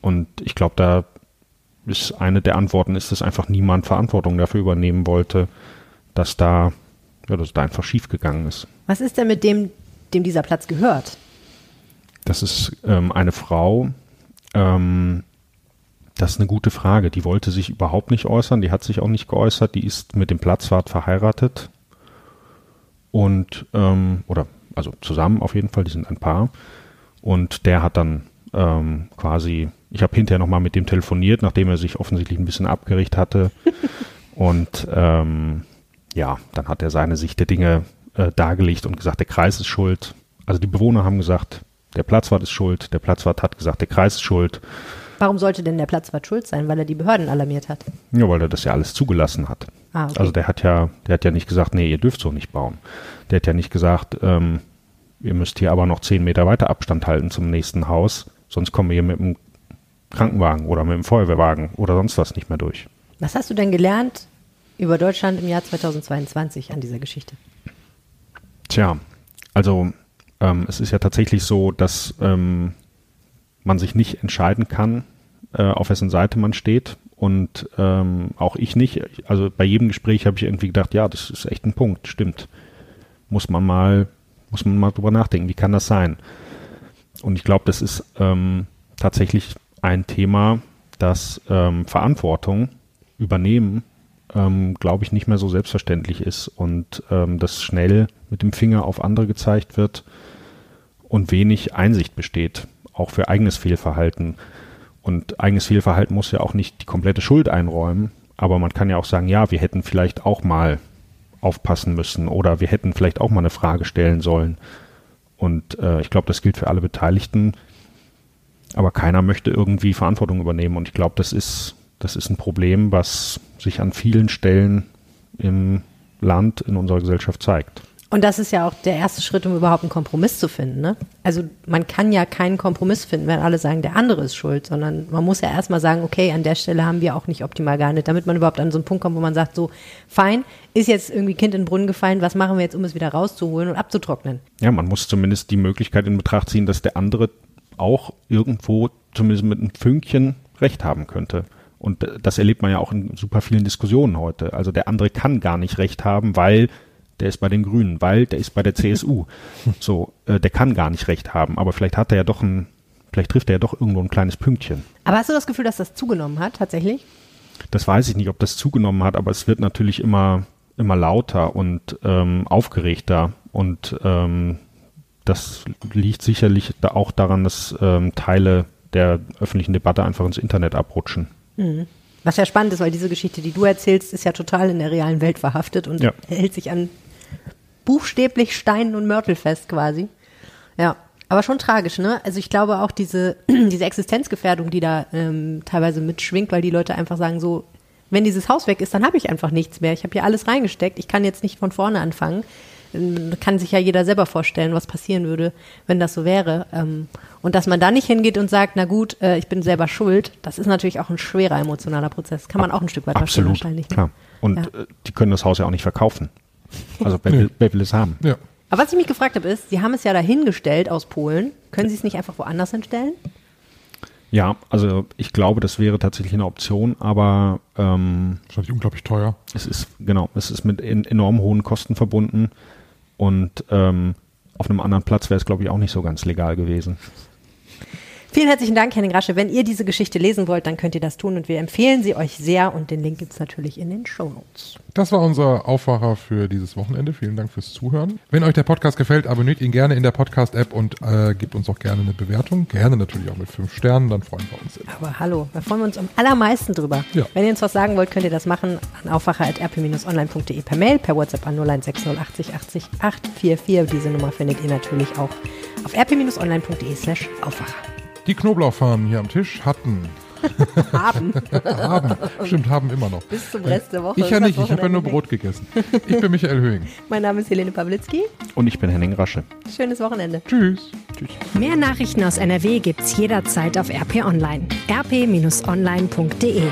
Speaker 4: Und ich glaube, da ist eine der Antworten, ist, dass einfach niemand Verantwortung dafür übernehmen wollte, dass da, ja, dass da einfach schiefgegangen ist.
Speaker 1: Was ist denn mit dem, dem dieser Platz gehört?
Speaker 4: Das ist ähm, eine Frau, ähm, das ist eine gute Frage. Die wollte sich überhaupt nicht äußern, die hat sich auch nicht geäußert, die ist mit dem Platzwart verheiratet und ähm, oder also zusammen auf jeden Fall, die sind ein Paar und der hat dann ähm, quasi, ich habe hinterher nochmal mit dem telefoniert, nachdem er sich offensichtlich ein bisschen abgericht hatte und ähm, ja, dann hat er seine Sicht der Dinge äh, dargelegt und gesagt, der Kreis ist schuld. Also die Bewohner haben gesagt, der Platzwart ist schuld, der Platzwart hat gesagt, der Kreis ist schuld
Speaker 1: Warum sollte denn der Platzwart schuld sein? Weil er die Behörden alarmiert hat.
Speaker 4: Ja, weil er das ja alles zugelassen hat.
Speaker 1: Ah, okay.
Speaker 4: Also der hat ja, der hat ja nicht gesagt, nee, ihr dürft so nicht bauen. Der hat ja nicht gesagt, ähm, ihr müsst hier aber noch zehn Meter weiter Abstand halten zum nächsten Haus, sonst kommen wir hier mit dem Krankenwagen oder mit dem Feuerwehrwagen oder sonst was nicht mehr durch.
Speaker 1: Was hast du denn gelernt über Deutschland im Jahr 2022 an dieser Geschichte?
Speaker 4: Tja, also ähm, es ist ja tatsächlich so, dass ähm, man sich nicht entscheiden kann, äh, auf wessen Seite man steht. Und ähm, auch ich nicht. Also bei jedem Gespräch habe ich irgendwie gedacht, ja, das ist echt ein Punkt, stimmt. Muss man mal, muss man mal drüber nachdenken, wie kann das sein? Und ich glaube, das ist ähm, tatsächlich ein Thema, das ähm, Verantwortung übernehmen, ähm, glaube ich, nicht mehr so selbstverständlich ist und ähm, dass schnell mit dem Finger auf andere gezeigt wird und wenig Einsicht besteht, auch für eigenes Fehlverhalten. Und eigenes Fehlverhalten muss ja auch nicht die komplette Schuld einräumen, aber man kann ja auch sagen, ja, wir hätten vielleicht auch mal aufpassen müssen oder wir hätten vielleicht auch mal eine Frage stellen sollen. Und äh, ich glaube, das gilt für alle Beteiligten. Aber keiner möchte irgendwie Verantwortung übernehmen. Und ich glaube, das ist, das ist ein Problem, was sich an vielen Stellen im Land, in unserer Gesellschaft zeigt.
Speaker 1: Und das ist ja auch der erste Schritt, um überhaupt einen Kompromiss zu finden. Ne? Also man kann ja keinen Kompromiss finden, wenn alle sagen, der andere ist schuld, sondern man muss ja erstmal sagen, okay, an der Stelle haben wir auch nicht optimal gehandelt, damit man überhaupt an so einen Punkt kommt, wo man sagt, so, fein, ist jetzt irgendwie Kind in den Brunnen gefallen, was machen wir jetzt, um es wieder rauszuholen und abzutrocknen?
Speaker 4: Ja, man muss zumindest die Möglichkeit in Betracht ziehen, dass der andere auch irgendwo zumindest mit einem Fünkchen Recht haben könnte. Und das erlebt man ja auch in super vielen Diskussionen heute. Also der andere kann gar nicht Recht haben, weil der ist bei den Grünen, weil der ist bei der CSU. So, äh, der kann gar nicht recht haben, aber vielleicht hat er ja doch ein, vielleicht trifft er ja doch irgendwo ein kleines Pünktchen.
Speaker 1: Aber hast du das Gefühl, dass das zugenommen hat, tatsächlich?
Speaker 4: Das weiß ich nicht, ob das zugenommen hat, aber es wird natürlich immer, immer lauter und ähm, aufgeregter und ähm, das liegt sicherlich da auch daran, dass ähm, Teile der öffentlichen Debatte einfach ins Internet abrutschen.
Speaker 1: Mhm. Was ja spannend ist, weil diese Geschichte, die du erzählst, ist ja total in der realen Welt verhaftet und
Speaker 4: Ja.
Speaker 1: hält sich an buchstäblich Steinen und Mörtel fest quasi. Ja, aber schon tragisch, ne? Also ich glaube auch diese, diese Existenzgefährdung, die da ähm, teilweise mitschwingt, weil die Leute einfach sagen so, wenn dieses Haus weg ist, dann habe ich einfach nichts mehr. Ich habe hier alles reingesteckt. Ich kann jetzt nicht von vorne anfangen. Kann sich ja jeder selber vorstellen, was passieren würde, wenn das so wäre. Ähm, Und dass man da nicht hingeht und sagt, na gut, äh, ich bin selber schuld, das ist natürlich auch ein schwerer emotionaler Prozess. Kann man auch ein Stück weit verstehen
Speaker 4: Absolut,
Speaker 1: wahrscheinlich. ne?
Speaker 4: klar. Und
Speaker 1: Ja.
Speaker 4: äh, die können das Haus ja auch nicht verkaufen. Also wer, will, wer will es haben?
Speaker 2: Ja.
Speaker 1: Aber was ich mich gefragt habe, ist, Sie haben es ja dahingestellt aus Polen. Können Sie es nicht einfach woanders hinstellen?
Speaker 4: Ja, also ich glaube, das wäre tatsächlich eine Option, aber ähm,
Speaker 2: Wahrscheinlich unglaublich teuer.
Speaker 4: es ist genau, es ist mit en enorm hohen Kosten verbunden und ähm, auf einem anderen Platz wäre es, glaube ich, auch nicht so ganz legal gewesen.
Speaker 1: Vielen herzlichen Dank, Henning Rasche. Wenn ihr diese Geschichte lesen wollt, dann könnt ihr das tun und wir empfehlen sie euch sehr und den Link gibt's natürlich in den Shownotes.
Speaker 2: Das war unser Aufwacher für dieses Wochenende. Vielen Dank fürs Zuhören. Wenn euch der Podcast gefällt, abonniert ihn gerne in der Podcast-App und äh, gebt uns auch gerne eine Bewertung. Gerne natürlich auch mit fünf Sternen, dann freuen wir uns. sehr.
Speaker 1: Aber hallo, da freuen wir uns am allermeisten drüber.
Speaker 2: Ja.
Speaker 1: Wenn ihr uns was sagen wollt, könnt ihr das machen an aufwacher.rp-online.de per Mail, per WhatsApp an 0160 80 80 844. Diese Nummer findet ihr natürlich auch auf rp-online.de slash aufwacher.
Speaker 2: Die Knoblauchfahnen hier am Tisch hatten,
Speaker 1: Haben.
Speaker 2: haben, stimmt, haben immer noch.
Speaker 1: Bis zum Rest der Woche.
Speaker 2: Ich ja nicht, ich habe ja nur Brot gegessen. Ich bin Michael Höhing.
Speaker 1: Mein Name ist Helene Pawlitzki.
Speaker 4: Und ich bin Henning Rasche.
Speaker 1: Schönes Wochenende.
Speaker 2: Tschüss.
Speaker 4: Tschüss.
Speaker 3: Mehr Nachrichten aus NRW gibt's jederzeit auf RP Online. rp-online.de